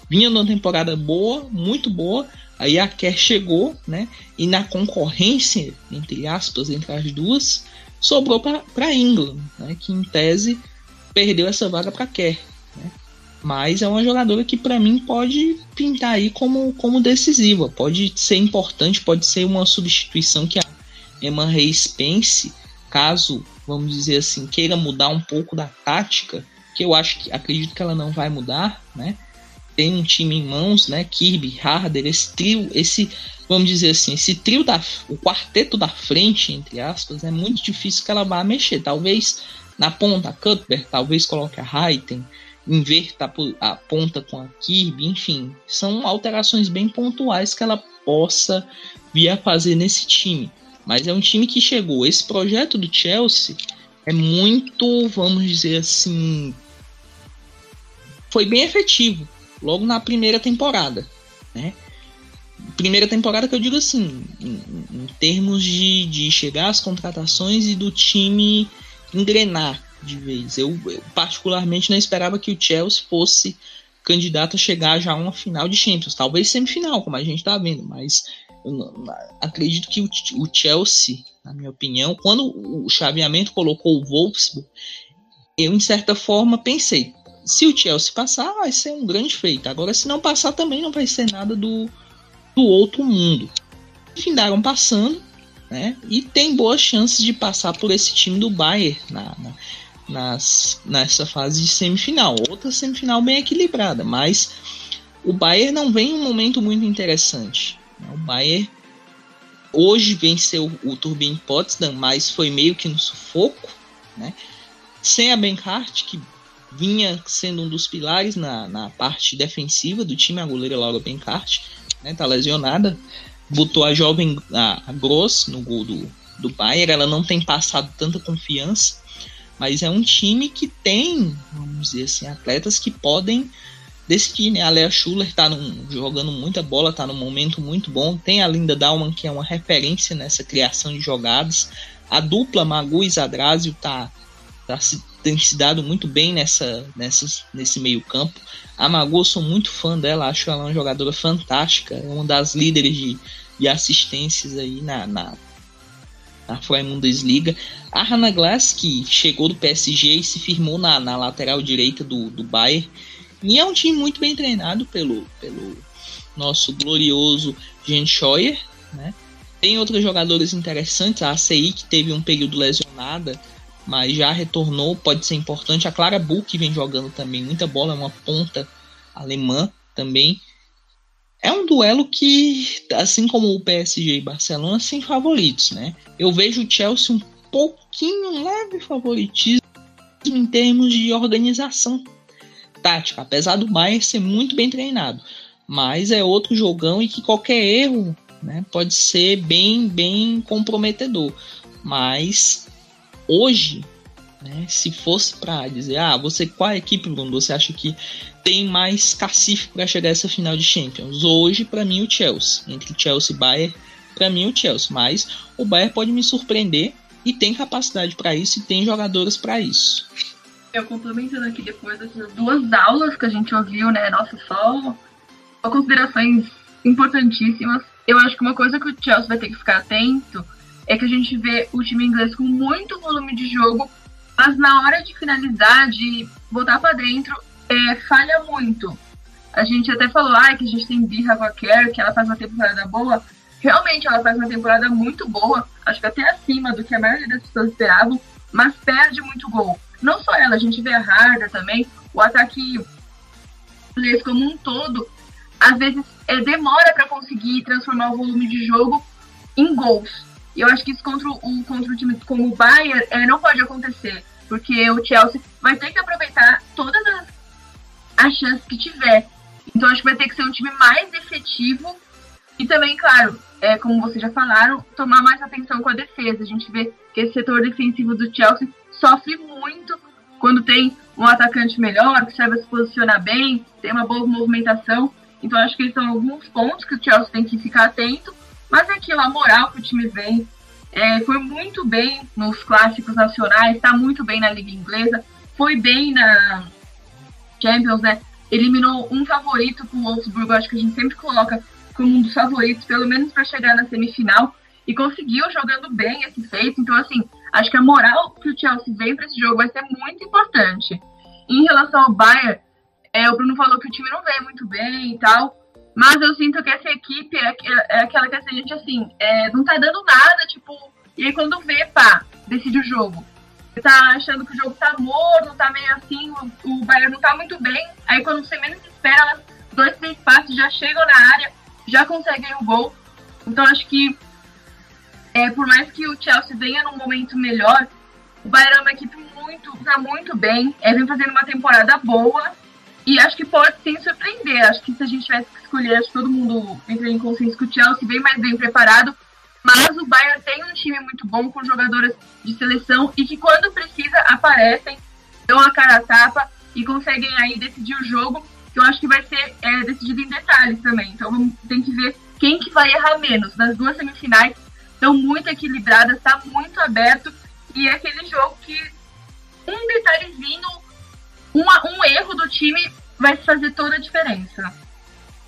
vinha numa temporada boa, muito boa, aí a Kerr chegou, né, e na concorrência entre aspas entre as duas sobrou para England, né, que em tese perdeu essa vaga para Kerr. Mas é uma jogadora que para mim pode pintar aí como, como decisiva, pode ser importante, pode ser uma substituição que a Emma Reis pense, caso, vamos dizer assim, queira mudar um pouco da tática, que eu acho que acredito que ela não vai mudar, né? Tem um time em mãos, né? Kirby, Harder, esse trio, esse, vamos dizer assim, esse trio da o quarteto da frente, entre aspas, é muito difícil que ela vá mexer. Talvez na ponta, Cuthbert, talvez coloque a Raiten, inverta a ponta com a Kirby, enfim, são alterações bem pontuais que ela possa vir a fazer nesse time. Mas é um time que chegou. Esse projeto do Chelsea é muito, vamos dizer assim, foi bem efetivo logo na primeira temporada, né? primeira temporada que eu digo assim, em, em termos de, de chegar às contratações e do time engrenar de vez. Eu, eu, particularmente não esperava que o Chelsea fosse candidato a chegar já a uma final de Champions, talvez semifinal, como a gente está vendo, mas eu acredito que o, o, Chelsea, na minha opinião, quando o chaveamento colocou o Wolfsburg, eu em certa forma pensei, se o Chelsea passar, vai ser um grande feito. Agora, se não passar, também não vai ser nada do, do outro mundo. Findaram passando, né? E tem boas chances de passar por esse time do Bayern na, na, nas, nessa fase de semifinal. Outra semifinal bem equilibrada, mas o Bayern não vem em um momento muito interessante. O Bayern hoje venceu o Turbine Potsdam, mas foi meio que no sufoco, né? Sem a Benkart, que vinha sendo um dos pilares na, na parte defensiva do time, a goleira Laura Benkart, né? Tá lesionada. Botou a jovem, a, a Gross, no gol do, do Bayern. Ela não tem passado tanta confiança mas é um time que tem, vamos dizer assim, atletas que podem decidir, né? A Lea Schuller tá num, jogando muita bola, tá num momento muito bom. Tem a Linda Dalman, que é uma referência nessa criação de jogadas. A dupla Magu e Zadrazio tá, tá se, tem se dado muito bem nessa, nesse meio campo. A Magu, eu sou muito fã dela, acho ela uma jogadora fantástica, é uma das líderes de, de assistências aí na, na, na Fly Bundesliga. A Hannah Glass, que chegou do PSG e se firmou na, na lateral direita do, do Bayern. E é um time muito bem treinado pelo, pelo nosso glorioso Jean Scheuer, né? Tem outros jogadores interessantes, a ACI que teve um período lesionada, mas já retornou, pode ser importante. A Clara que vem jogando também muita bola, é uma ponta alemã também. É um duelo que, assim como o PSG e Barcelona, sem favoritos, né? Eu vejo o Chelsea um pouquinho leve favoritismo em termos de organização tática, apesar do Bayern ser muito bem treinado. Mas é outro jogão e que qualquer erro né, pode ser bem, bem comprometedor. Mas hoje né? Se fosse para dizer, ah, você qual equipe, Bruno, você acha que tem mais cacife para chegar a essa final de Champions? Hoje, para mim, o Chelsea. Entre Chelsea e Bayern, para mim, o Chelsea. Mas o Bayern pode me surpreender e tem capacidade para isso e tem jogadores para isso. Eu complementando aqui depois dessas duas aulas que a gente ouviu, né? Nossa, só considerações importantíssimas. Eu acho que uma coisa que o Chelsea vai ter que ficar atento é que a gente vê o time inglês com muito volume de jogo mas na hora de finalizar, de botar para dentro, é, falha muito. A gente até falou ah, que a gente tem birra com a que ela faz uma temporada boa. Realmente, ela faz uma temporada muito boa, acho que até acima do que a maioria das pessoas esperavam, mas perde muito gol. Não só ela, a gente vê a Harda também, o ataque inglês como um todo, às vezes é, demora para conseguir transformar o volume de jogo em gols. E eu acho que isso contra o, contra o time como o Bayern é, não pode acontecer. Porque o Chelsea vai ter que aproveitar todas as, as chances que tiver. Então acho que vai ter que ser um time mais efetivo. E também, claro, é, como vocês já falaram, tomar mais atenção com a defesa. A gente vê que esse setor defensivo do Chelsea sofre muito quando tem um atacante melhor, que sabe se posicionar bem, tem uma boa movimentação. Então acho que eles são alguns pontos que o Chelsea tem que ficar atento mas é aquilo, a moral que o time vem é, foi muito bem nos clássicos nacionais, está muito bem na Liga Inglesa, foi bem na Champions, né? Eliminou um favorito com o Wolfsburg, acho que a gente sempre coloca como um dos favoritos, pelo menos para chegar na semifinal, e conseguiu jogando bem esse feito. Então, assim, acho que a moral que o Chelsea vem para esse jogo vai ser muito importante. Em relação ao Bayern, é, o Bruno falou que o time não veio muito bem e tal. Mas eu sinto que essa equipe é, é aquela que a gente, assim, é, não tá dando nada, tipo. E aí quando vê, pá, decide o jogo. Você tá achando que o jogo tá morno, tá meio assim, o, o Bayern não tá muito bem. Aí quando você menos espera, dois, três passes já chegam na área, já conseguem o gol. Então acho que, é, por mais que o Chelsea venha num momento melhor, o Bayern é uma equipe muito, tá muito bem. É, vem fazendo uma temporada boa e acho que pode sim surpreender. Acho que se a gente tivesse que escolher, acho que todo mundo entra em consciência que o Chelsea vem mais bem preparado. Mas o Bayern tem um time muito bom com jogadoras de seleção e que quando precisa aparecem, dão a cara a tapa e conseguem aí decidir o jogo. que eu acho que vai ser é, decidido em detalhes também. Então tem que ver quem que vai errar menos. Das duas semifinais estão muito equilibradas, está muito aberto e é aquele jogo que um detalhezinho, uma, um erro do time vai fazer toda a diferença.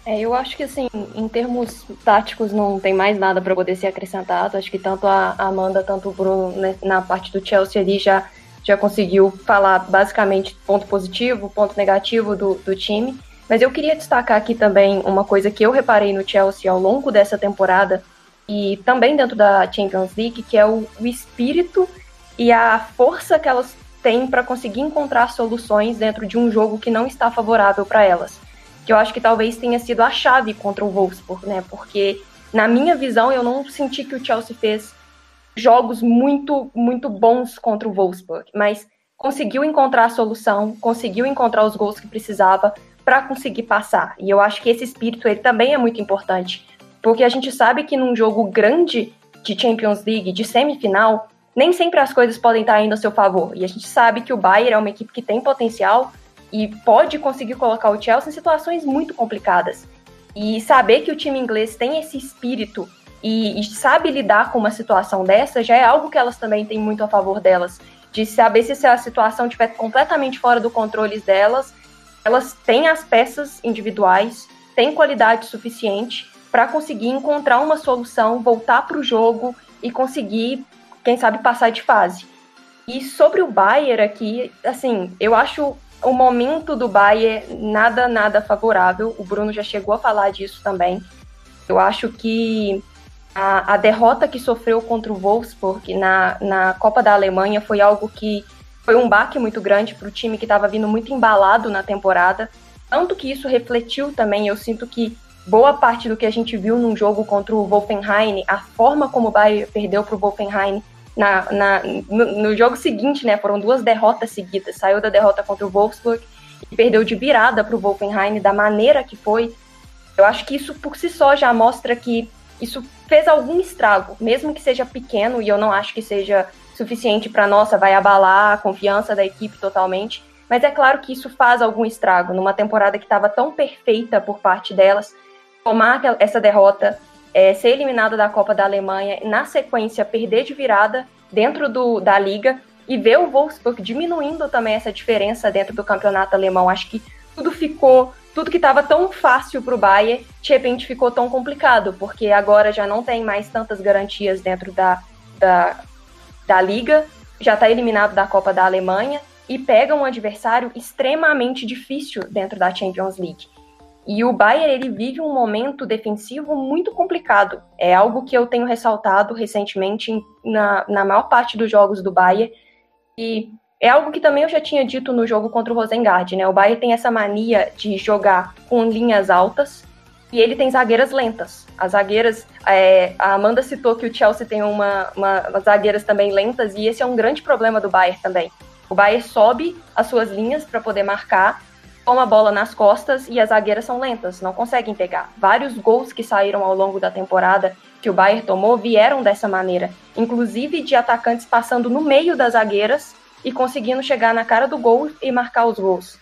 É, eu acho que assim, em termos táticos não tem mais nada para poder ser acrescentado. Acho que tanto a Amanda, tanto o Bruno né, na parte do Chelsea ali já, já conseguiu falar basicamente ponto positivo, ponto negativo do, do time. Mas eu queria destacar aqui também uma coisa que eu reparei no Chelsea ao longo dessa temporada e também dentro da Champions League, que é o, o espírito e a força que elas têm para conseguir encontrar soluções dentro de um jogo que não está favorável para elas que eu acho que talvez tenha sido a chave contra o Wolfsburg, né? Porque na minha visão eu não senti que o Chelsea fez jogos muito muito bons contra o Wolfsburg, mas conseguiu encontrar a solução, conseguiu encontrar os gols que precisava para conseguir passar. E eu acho que esse espírito ele também é muito importante, porque a gente sabe que num jogo grande de Champions League, de semifinal, nem sempre as coisas podem estar indo a seu favor. E a gente sabe que o Bayern é uma equipe que tem potencial, e pode conseguir colocar o Chelsea em situações muito complicadas. E saber que o time inglês tem esse espírito e, e, sabe lidar com uma situação dessa já é algo que elas também têm muito a favor delas. De saber se a situação estiver completamente fora do controle delas, elas têm as peças individuais, têm qualidade suficiente para conseguir encontrar uma solução, voltar para o jogo e conseguir, quem sabe, passar de fase. E sobre o Bayern aqui, assim, eu acho o momento do Bayern nada, nada favorável. O Bruno já chegou a falar disso também. Eu acho que a, a derrota que sofreu contra o Wolfsburg na, na Copa da Alemanha foi algo que foi um baque muito grande para o time que estava vindo muito embalado na temporada. Tanto que isso refletiu também, eu sinto que boa parte do que a gente viu num jogo contra o Wolfenheim, a forma como o Bayern perdeu para o Wolfenheim na, na no, no, jogo seguinte, né, foram duas derrotas seguidas. Saiu da derrota contra o Wolfsburg e perdeu de virada para o Wolfenheim da maneira que foi. Eu acho que isso por si só já mostra que isso fez algum estrago, mesmo que seja pequeno, e eu não acho que seja suficiente para nossa, vai abalar a confiança da equipe totalmente. Mas é claro que isso faz algum estrago numa temporada que estava tão perfeita por parte delas. Tomar essa derrota é, ser eliminada da Copa da Alemanha, na sequência perder de virada dentro do, da liga e ver o Wolfsburg diminuindo também essa diferença dentro do campeonato alemão. Acho que tudo ficou, tudo que estava tão fácil para o Bayern, de repente ficou tão complicado, porque agora já não tem mais tantas garantias dentro da, da, da liga, já está eliminado da Copa da Alemanha e pega um adversário extremamente difícil dentro da Champions League. E o Bayern ele vive um momento defensivo muito complicado. É algo que eu tenho ressaltado recentemente na, na maior parte dos jogos do Bayern. E é algo que também eu já tinha dito no jogo contra o Rosengard, né? O Bayern tem essa mania de jogar com linhas altas e ele tem zagueiras lentas. As zagueiras, é, a Amanda citou que o Chelsea tem uma, uma, umas zagueiras também lentas e esse é um grande problema do Bayern também. O Bayern sobe as suas linhas para poder marcar toma a bola nas costas e as zagueiras são lentas, não conseguem pegar. Vários gols que saíram ao longo da temporada que o Bayern tomou vieram dessa maneira, inclusive de atacantes passando no meio das zagueiras e conseguindo chegar na cara do gol e marcar os gols.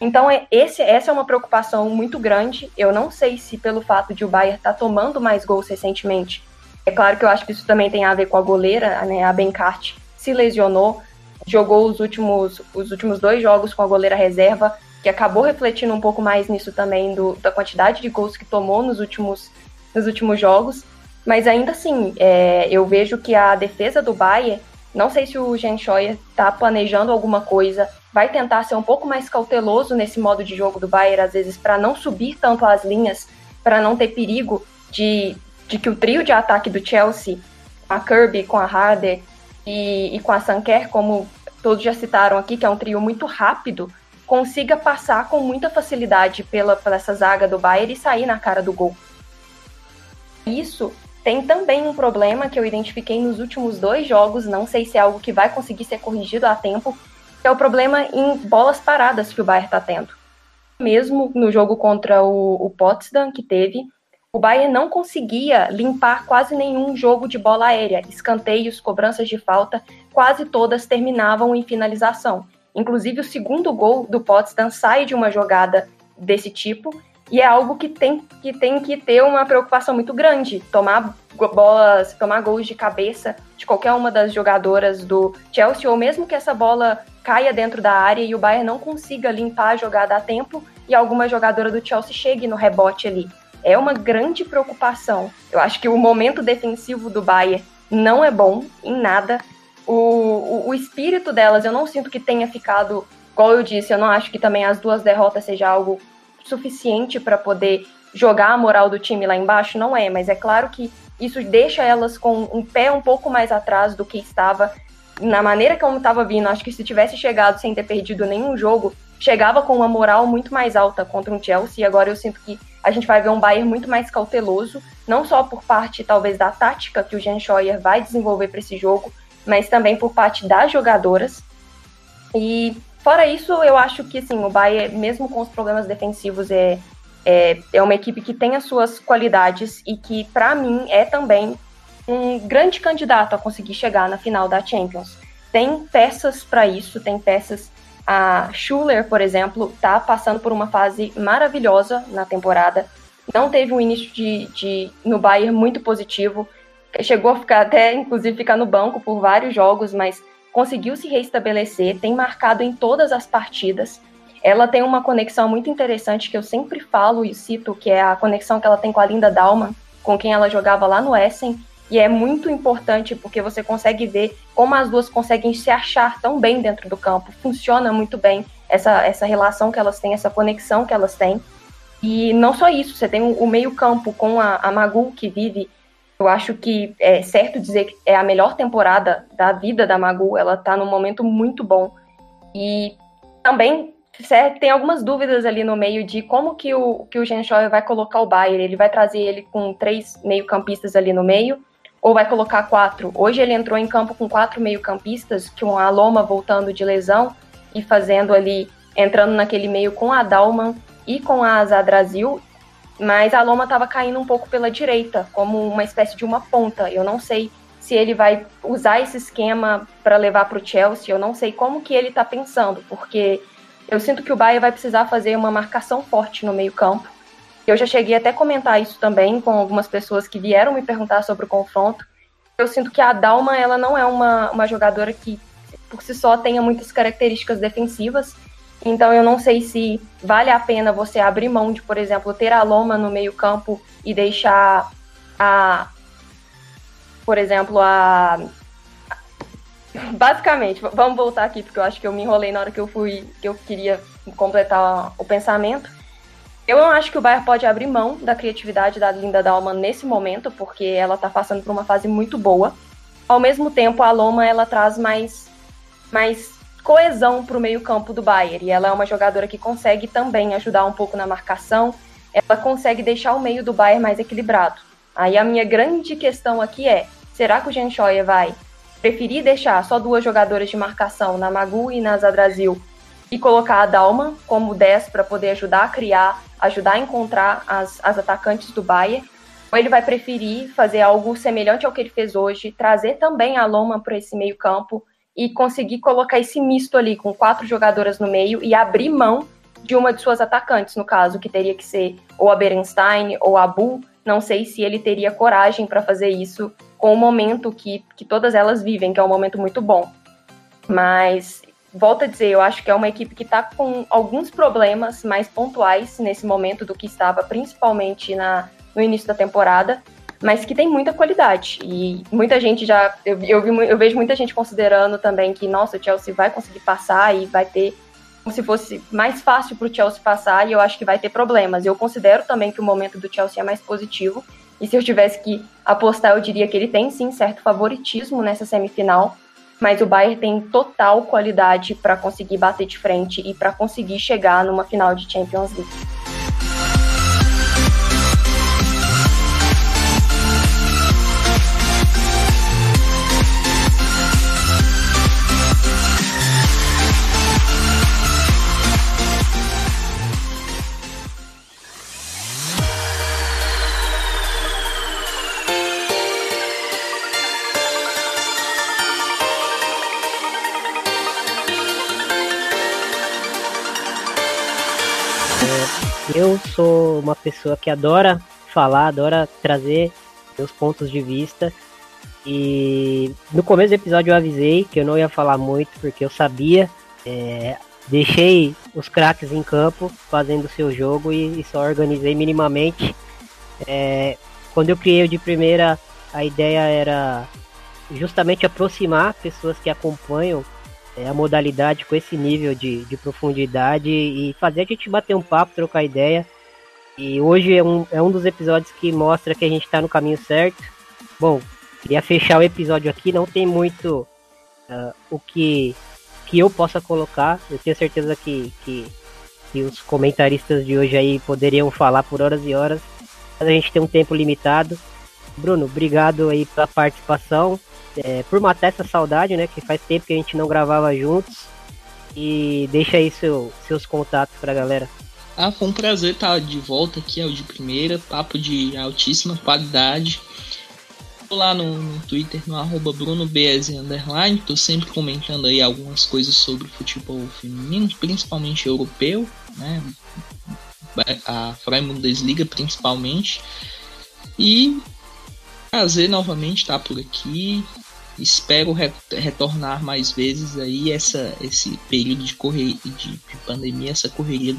Então, é, esse, essa é uma preocupação muito grande. Eu não sei se pelo fato de o Bayern estar tá tomando mais gols recentemente. É claro que eu acho que isso também tem a ver com a goleira, né? A Bencart se lesionou, jogou os últimos, os últimos dois jogos com a goleira reserva, que acabou refletindo um pouco mais nisso também do, da quantidade de gols que tomou nos últimos, nos últimos jogos. Mas ainda assim, é, eu vejo que a defesa do Bayern, não sei se o Jean Scheuer está planejando alguma coisa, vai tentar ser um pouco mais cauteloso nesse modo de jogo do Bayern, às vezes, para não subir tanto as linhas, para não ter perigo de, de que o trio de ataque do Chelsea, a Kirby com a Harder e, e com a Sanker, como todos já citaram aqui, que é um trio muito rápido, consiga passar com muita facilidade pela, pela essa zaga do Bayern e sair na cara do gol. Isso tem também um problema que eu identifiquei nos últimos dois jogos, não sei se é algo que vai conseguir ser corrigido a tempo, que é o problema em bolas paradas que o Bayern está tendo. Mesmo no jogo contra o, o Potsdam, que teve, o Bayern não conseguia limpar quase nenhum jogo de bola aérea. Escanteios, cobranças de falta, quase todas terminavam em finalização. Inclusive, o segundo gol do Potsdam sai de uma jogada desse tipo. E é algo que tem, que tem que ter uma preocupação muito grande. Tomar bolas, tomar gols de cabeça de qualquer uma das jogadoras do Chelsea, ou mesmo que essa bola caia dentro da área e o Bayern não consiga limpar a jogada a tempo e alguma jogadora do Chelsea chegue no rebote ali. É uma grande preocupação. Eu acho que o momento defensivo do Bayern não é bom em nada. O, o, o espírito delas, eu não sinto que tenha ficado, igual eu disse, eu não acho que também as duas derrotas seja algo suficiente para poder jogar a moral do time lá embaixo, não é, mas é claro que isso deixa elas com um pé um pouco mais atrás do que estava na maneira como estava vindo. Acho que se tivesse chegado sem ter perdido nenhum jogo, chegava com uma moral muito mais alta contra um Chelsea. Agora eu sinto que a gente vai ver um Bayern muito mais cauteloso, não só por parte talvez da tática que o Jean Scheuer vai desenvolver para esse jogo, mas também por parte das jogadoras. E Fora isso, eu acho que assim, o Bayern, mesmo com os problemas defensivos, é, é, é uma equipe que tem as suas qualidades e que, para mim, é também um grande candidato a conseguir chegar na final da Champions. Tem peças para isso, tem peças. A Schuller, por exemplo, está passando por uma fase maravilhosa na temporada. Não teve um início de, de no Bayern muito positivo. Chegou a ficar até, inclusive, ficar no banco por vários jogos, mas conseguiu se reestabelecer, tem marcado em todas as partidas. Ela tem uma conexão muito interessante que eu sempre falo e cito, que é a conexão que ela tem com a Linda Dalman, com quem ela jogava lá no Essen, e é muito importante porque você consegue ver como as duas conseguem se achar tão bem dentro do campo. Funciona muito bem essa, essa relação que elas têm, essa conexão que elas têm. E não só isso, você tem o, o meio-campo com a, a Magu, que vive eu acho que é certo dizer que é a melhor temporada da vida da Magu. Ela está num momento muito bom. E também tem algumas dúvidas ali no meio de como que o, que o Scheuer vai colocar o Bayern. Ele vai trazer ele com três meio-campistas ali no meio ou vai colocar quatro? Hoje ele entrou em campo com quatro meio-campistas, com a Loma voltando de lesão e fazendo ali, entrando naquele meio com a Dalman e com a Zadrazil mas a Loma estava caindo um pouco pela direita, como uma espécie de uma ponta. Eu não sei se ele vai usar esse esquema para levar para o Chelsea, eu não sei como que ele está pensando, porque eu sinto que o Bayern vai precisar fazer uma marcação forte no meio campo. Eu já cheguei até a comentar isso também com algumas pessoas que vieram me perguntar sobre o confronto. Eu sinto que a Dalma ela não é uma, uma jogadora que por si só tenha muitas características defensivas, então eu não sei se vale a pena você abrir mão de, por exemplo, ter a Loma no meio-campo e deixar a por exemplo, a basicamente, vamos voltar aqui porque eu acho que eu me enrolei na hora que eu fui que eu queria completar o pensamento. Eu não acho que o Bayern pode abrir mão da criatividade da Linda Dalman nesse momento, porque ela está passando por uma fase muito boa. Ao mesmo tempo, a Loma ela traz mais mais coesão para o meio-campo do Bayern. E ela é uma jogadora que consegue também ajudar um pouco na marcação. Ela consegue deixar o meio do Bayern mais equilibrado. Aí a minha grande questão aqui é: será que o Jean vai preferir deixar só duas jogadoras de marcação, na Magu e na Zadrazil, e colocar a Dalma como 10 para poder ajudar a criar, ajudar a encontrar as, as atacantes do Bayern? Ou ele vai preferir fazer algo semelhante ao que ele fez hoje, trazer também a Loma para esse meio-campo e conseguir colocar esse misto ali com quatro jogadoras no meio e abrir mão de uma de suas atacantes, no caso, que teria que ser ou a Berenstein ou a Bull. Não sei se ele teria coragem para fazer isso com o momento que, que todas elas vivem, que é um momento muito bom. Mas, volto a dizer, eu acho que é uma equipe que está com alguns problemas mais pontuais nesse momento do que estava, principalmente na, no início da temporada mas que tem muita qualidade. E muita gente já. Eu, eu, vi, eu vejo muita gente considerando também que, nossa, o Chelsea vai conseguir passar e vai ter. Como se fosse mais fácil para o Chelsea passar, e eu acho que vai ter problemas. Eu considero também que o momento do Chelsea é mais positivo. E se eu tivesse que apostar, eu diria que ele tem sim certo favoritismo nessa semifinal. Mas o Bayern tem total qualidade para conseguir bater de frente e para conseguir chegar numa final de Champions League. Sou uma pessoa que adora falar, adora trazer seus pontos de vista. E no começo do episódio eu avisei que eu não ia falar muito, porque eu sabia. É, deixei os craques em campo fazendo o seu jogo e, e só organizei minimamente. É, quando eu criei o de primeira, a ideia era justamente aproximar pessoas que acompanham é, a modalidade com esse nível de, de profundidade e fazer a gente bater um papo, trocar ideia. E hoje é um, é um dos episódios que mostra que a gente está no caminho certo. Bom, queria fechar o episódio aqui, não tem muito uh, o que, que eu possa colocar. Eu tenho certeza que, que, que os comentaristas de hoje aí poderiam falar por horas e horas, mas a gente tem um tempo limitado. Bruno, obrigado aí pela participação é, por matar essa saudade, né? Que faz tempo que a gente não gravava juntos. E deixa aí seu, seus contatos pra galera. Ah, foi um prazer estar de volta aqui, é o de primeira, papo de altíssima qualidade. Tô lá no, no Twitter, no arroba BrunoBS Underline, tô sempre comentando aí algumas coisas sobre futebol feminino, principalmente europeu, né? A Freie Bundesliga principalmente. E prazer novamente estar por aqui. Espero re retornar mais vezes aí essa esse período de correria de, de, pandemia, essa correria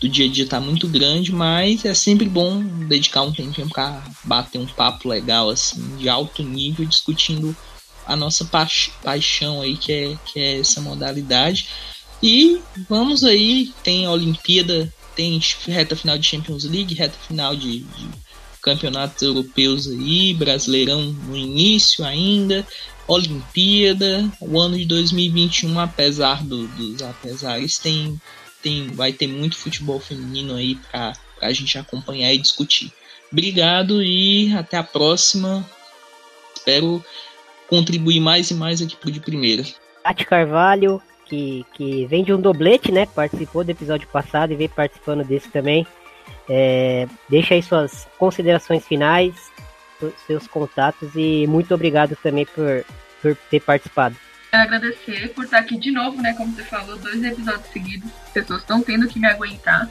do dia a dia tá muito grande, mas é sempre bom dedicar um tempinho para bater um papo legal assim, de alto nível, discutindo a nossa pa paixão aí que é que é essa modalidade. E vamos aí, tem a Olimpíada, tem reta final de Champions League, reta final de, de campeonatos europeus aí, Brasileirão no início ainda, Olimpíada, o ano de 2021, apesar do, dos apesares, tem, tem, vai ter muito futebol feminino aí para a gente acompanhar e discutir. Obrigado e até a próxima. Espero contribuir mais e mais aqui pro de primeira. Tati Carvalho, que, que vem de um doblete, né? Participou do episódio passado e vem participando desse também. É, deixa aí suas considerações finais, seus contatos e muito obrigado também por, por ter participado. Quero agradecer por estar aqui de novo, né? Como você falou, dois episódios seguidos. As pessoas estão tendo que me aguentar.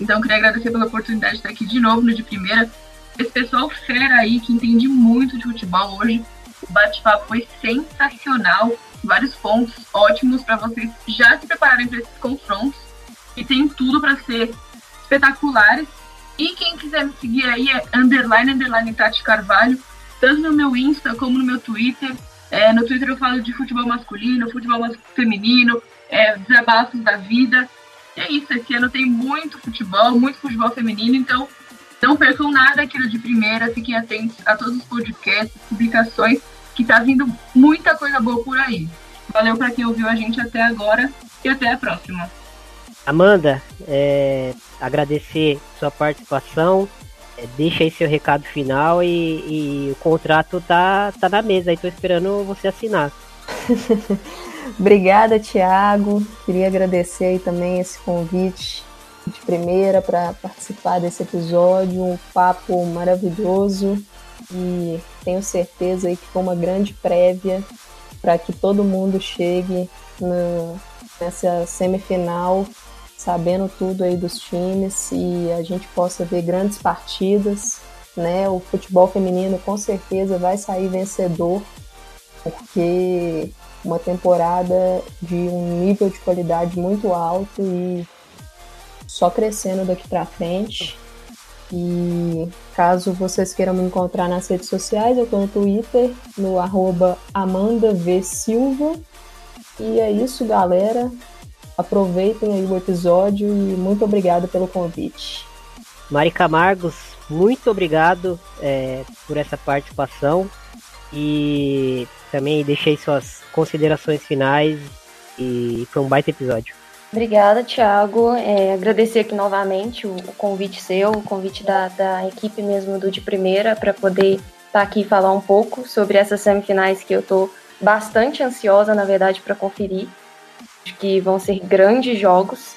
Então, queria agradecer pela oportunidade de estar aqui de novo no de primeira. Esse pessoal fera aí que entende muito de futebol hoje. O bate-papo foi sensacional. Vários pontos ótimos para vocês já se prepararem para esses confrontos. E tem tudo para ser espetaculares. E quem quiser me seguir aí é underline, underline Tati Carvalho, tanto no meu Insta como no meu Twitter. É, no Twitter eu falo de futebol masculino, futebol feminino, é, desabafos da vida. E é isso, esse ano tem muito futebol, muito futebol feminino, então não percam nada aquilo de primeira, fiquem atentos a todos os podcasts, publicações, que tá vindo muita coisa boa por aí. Valeu para quem ouviu a gente até agora e até a próxima. Amanda, é, agradecer sua participação. É, deixa aí seu recado final e, e, o contrato tá, tá na mesa. Aí tô esperando você assinar. Obrigada, Thiago. Queria agradecer aí também esse convite de primeira para participar desse episódio. Um papo maravilhoso e tenho certeza aí que foi uma grande prévia para que todo mundo chegue nessa semifinal sabendo tudo aí dos times e a gente possa ver grandes partidas, né? O futebol feminino com certeza vai sair vencedor, porque uma temporada de um nível de qualidade muito alto e só crescendo daqui para frente. E caso vocês queiram me encontrar nas redes sociais, eu tô no Twitter, no arroba Amanda v Silva. E é isso, galera. Aproveitem aí o episódio e muito obrigado pelo convite. Mari Camargos, muito obrigado é, por essa participação e também deixei suas considerações finais e foi um baita episódio. Obrigada, Thiago. É, agradecer aqui novamente o, o, convite seu, o convite da, da equipe mesmo do De Primeira, para poder estar tá aqui e falar um pouco sobre essas semifinais que eu estou bastante ansiosa, na verdade, para conferir que vão ser grandes jogos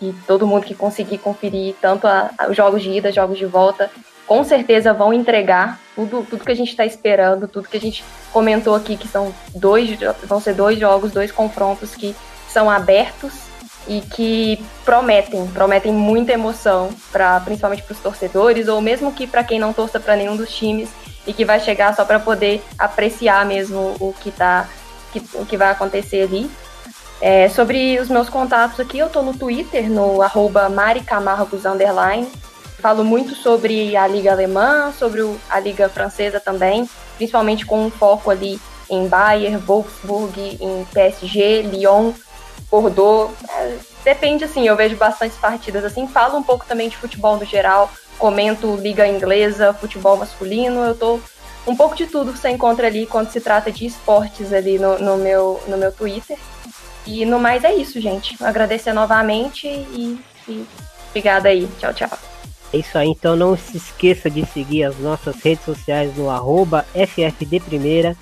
e todo mundo que conseguir conferir tanto os jogos de ida, jogos de volta, com certeza vão entregar tudo, tudo que a gente está esperando, tudo que a gente comentou aqui, que são dois, vão ser dois jogos, dois confrontos que são abertos e que prometem, prometem muita emoção, pra, principalmente para os torcedores, ou mesmo que para quem não torça para nenhum dos times e que vai chegar só para poder apreciar mesmo o que, tá, que, o que vai acontecer ali. É, sobre os meus contatos aqui, eu estou no Twitter, no arroba maricamargos, underline. Falo muito sobre a Liga Alemã, sobre a Liga Francesa também, principalmente com um foco ali em Bayern, Wolfsburg, em PSG, Lyon, Bordeaux. É, depende, assim, eu vejo bastantes partidas assim. Falo um pouco também de futebol no geral, comento liga inglesa, futebol masculino. Eu tô um pouco de tudo que você encontra ali quando se trata de esportes ali no, no meu, no meu Twitter. E no mais é isso, gente. Agradecer novamente e, e obrigada aí. Tchau, tchau. É isso aí, então não se esqueça de seguir as nossas redes sociais no arroba FFDprimeira.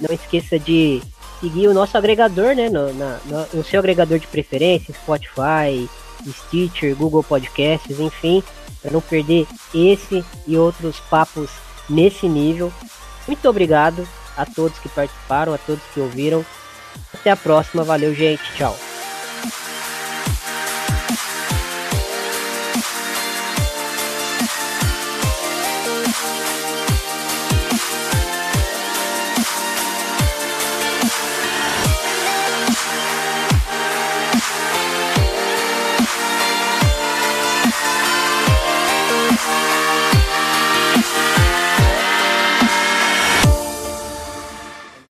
Não esqueça de seguir o nosso agregador, né? No, na, no, seu agregador de preferência, Spotify, Stitcher, Google Podcasts, enfim, para não perder esse e outros papos nesse nível. Muito obrigado a todos que participaram, a todos que ouviram. Até a próxima, valeu, gente, tchau.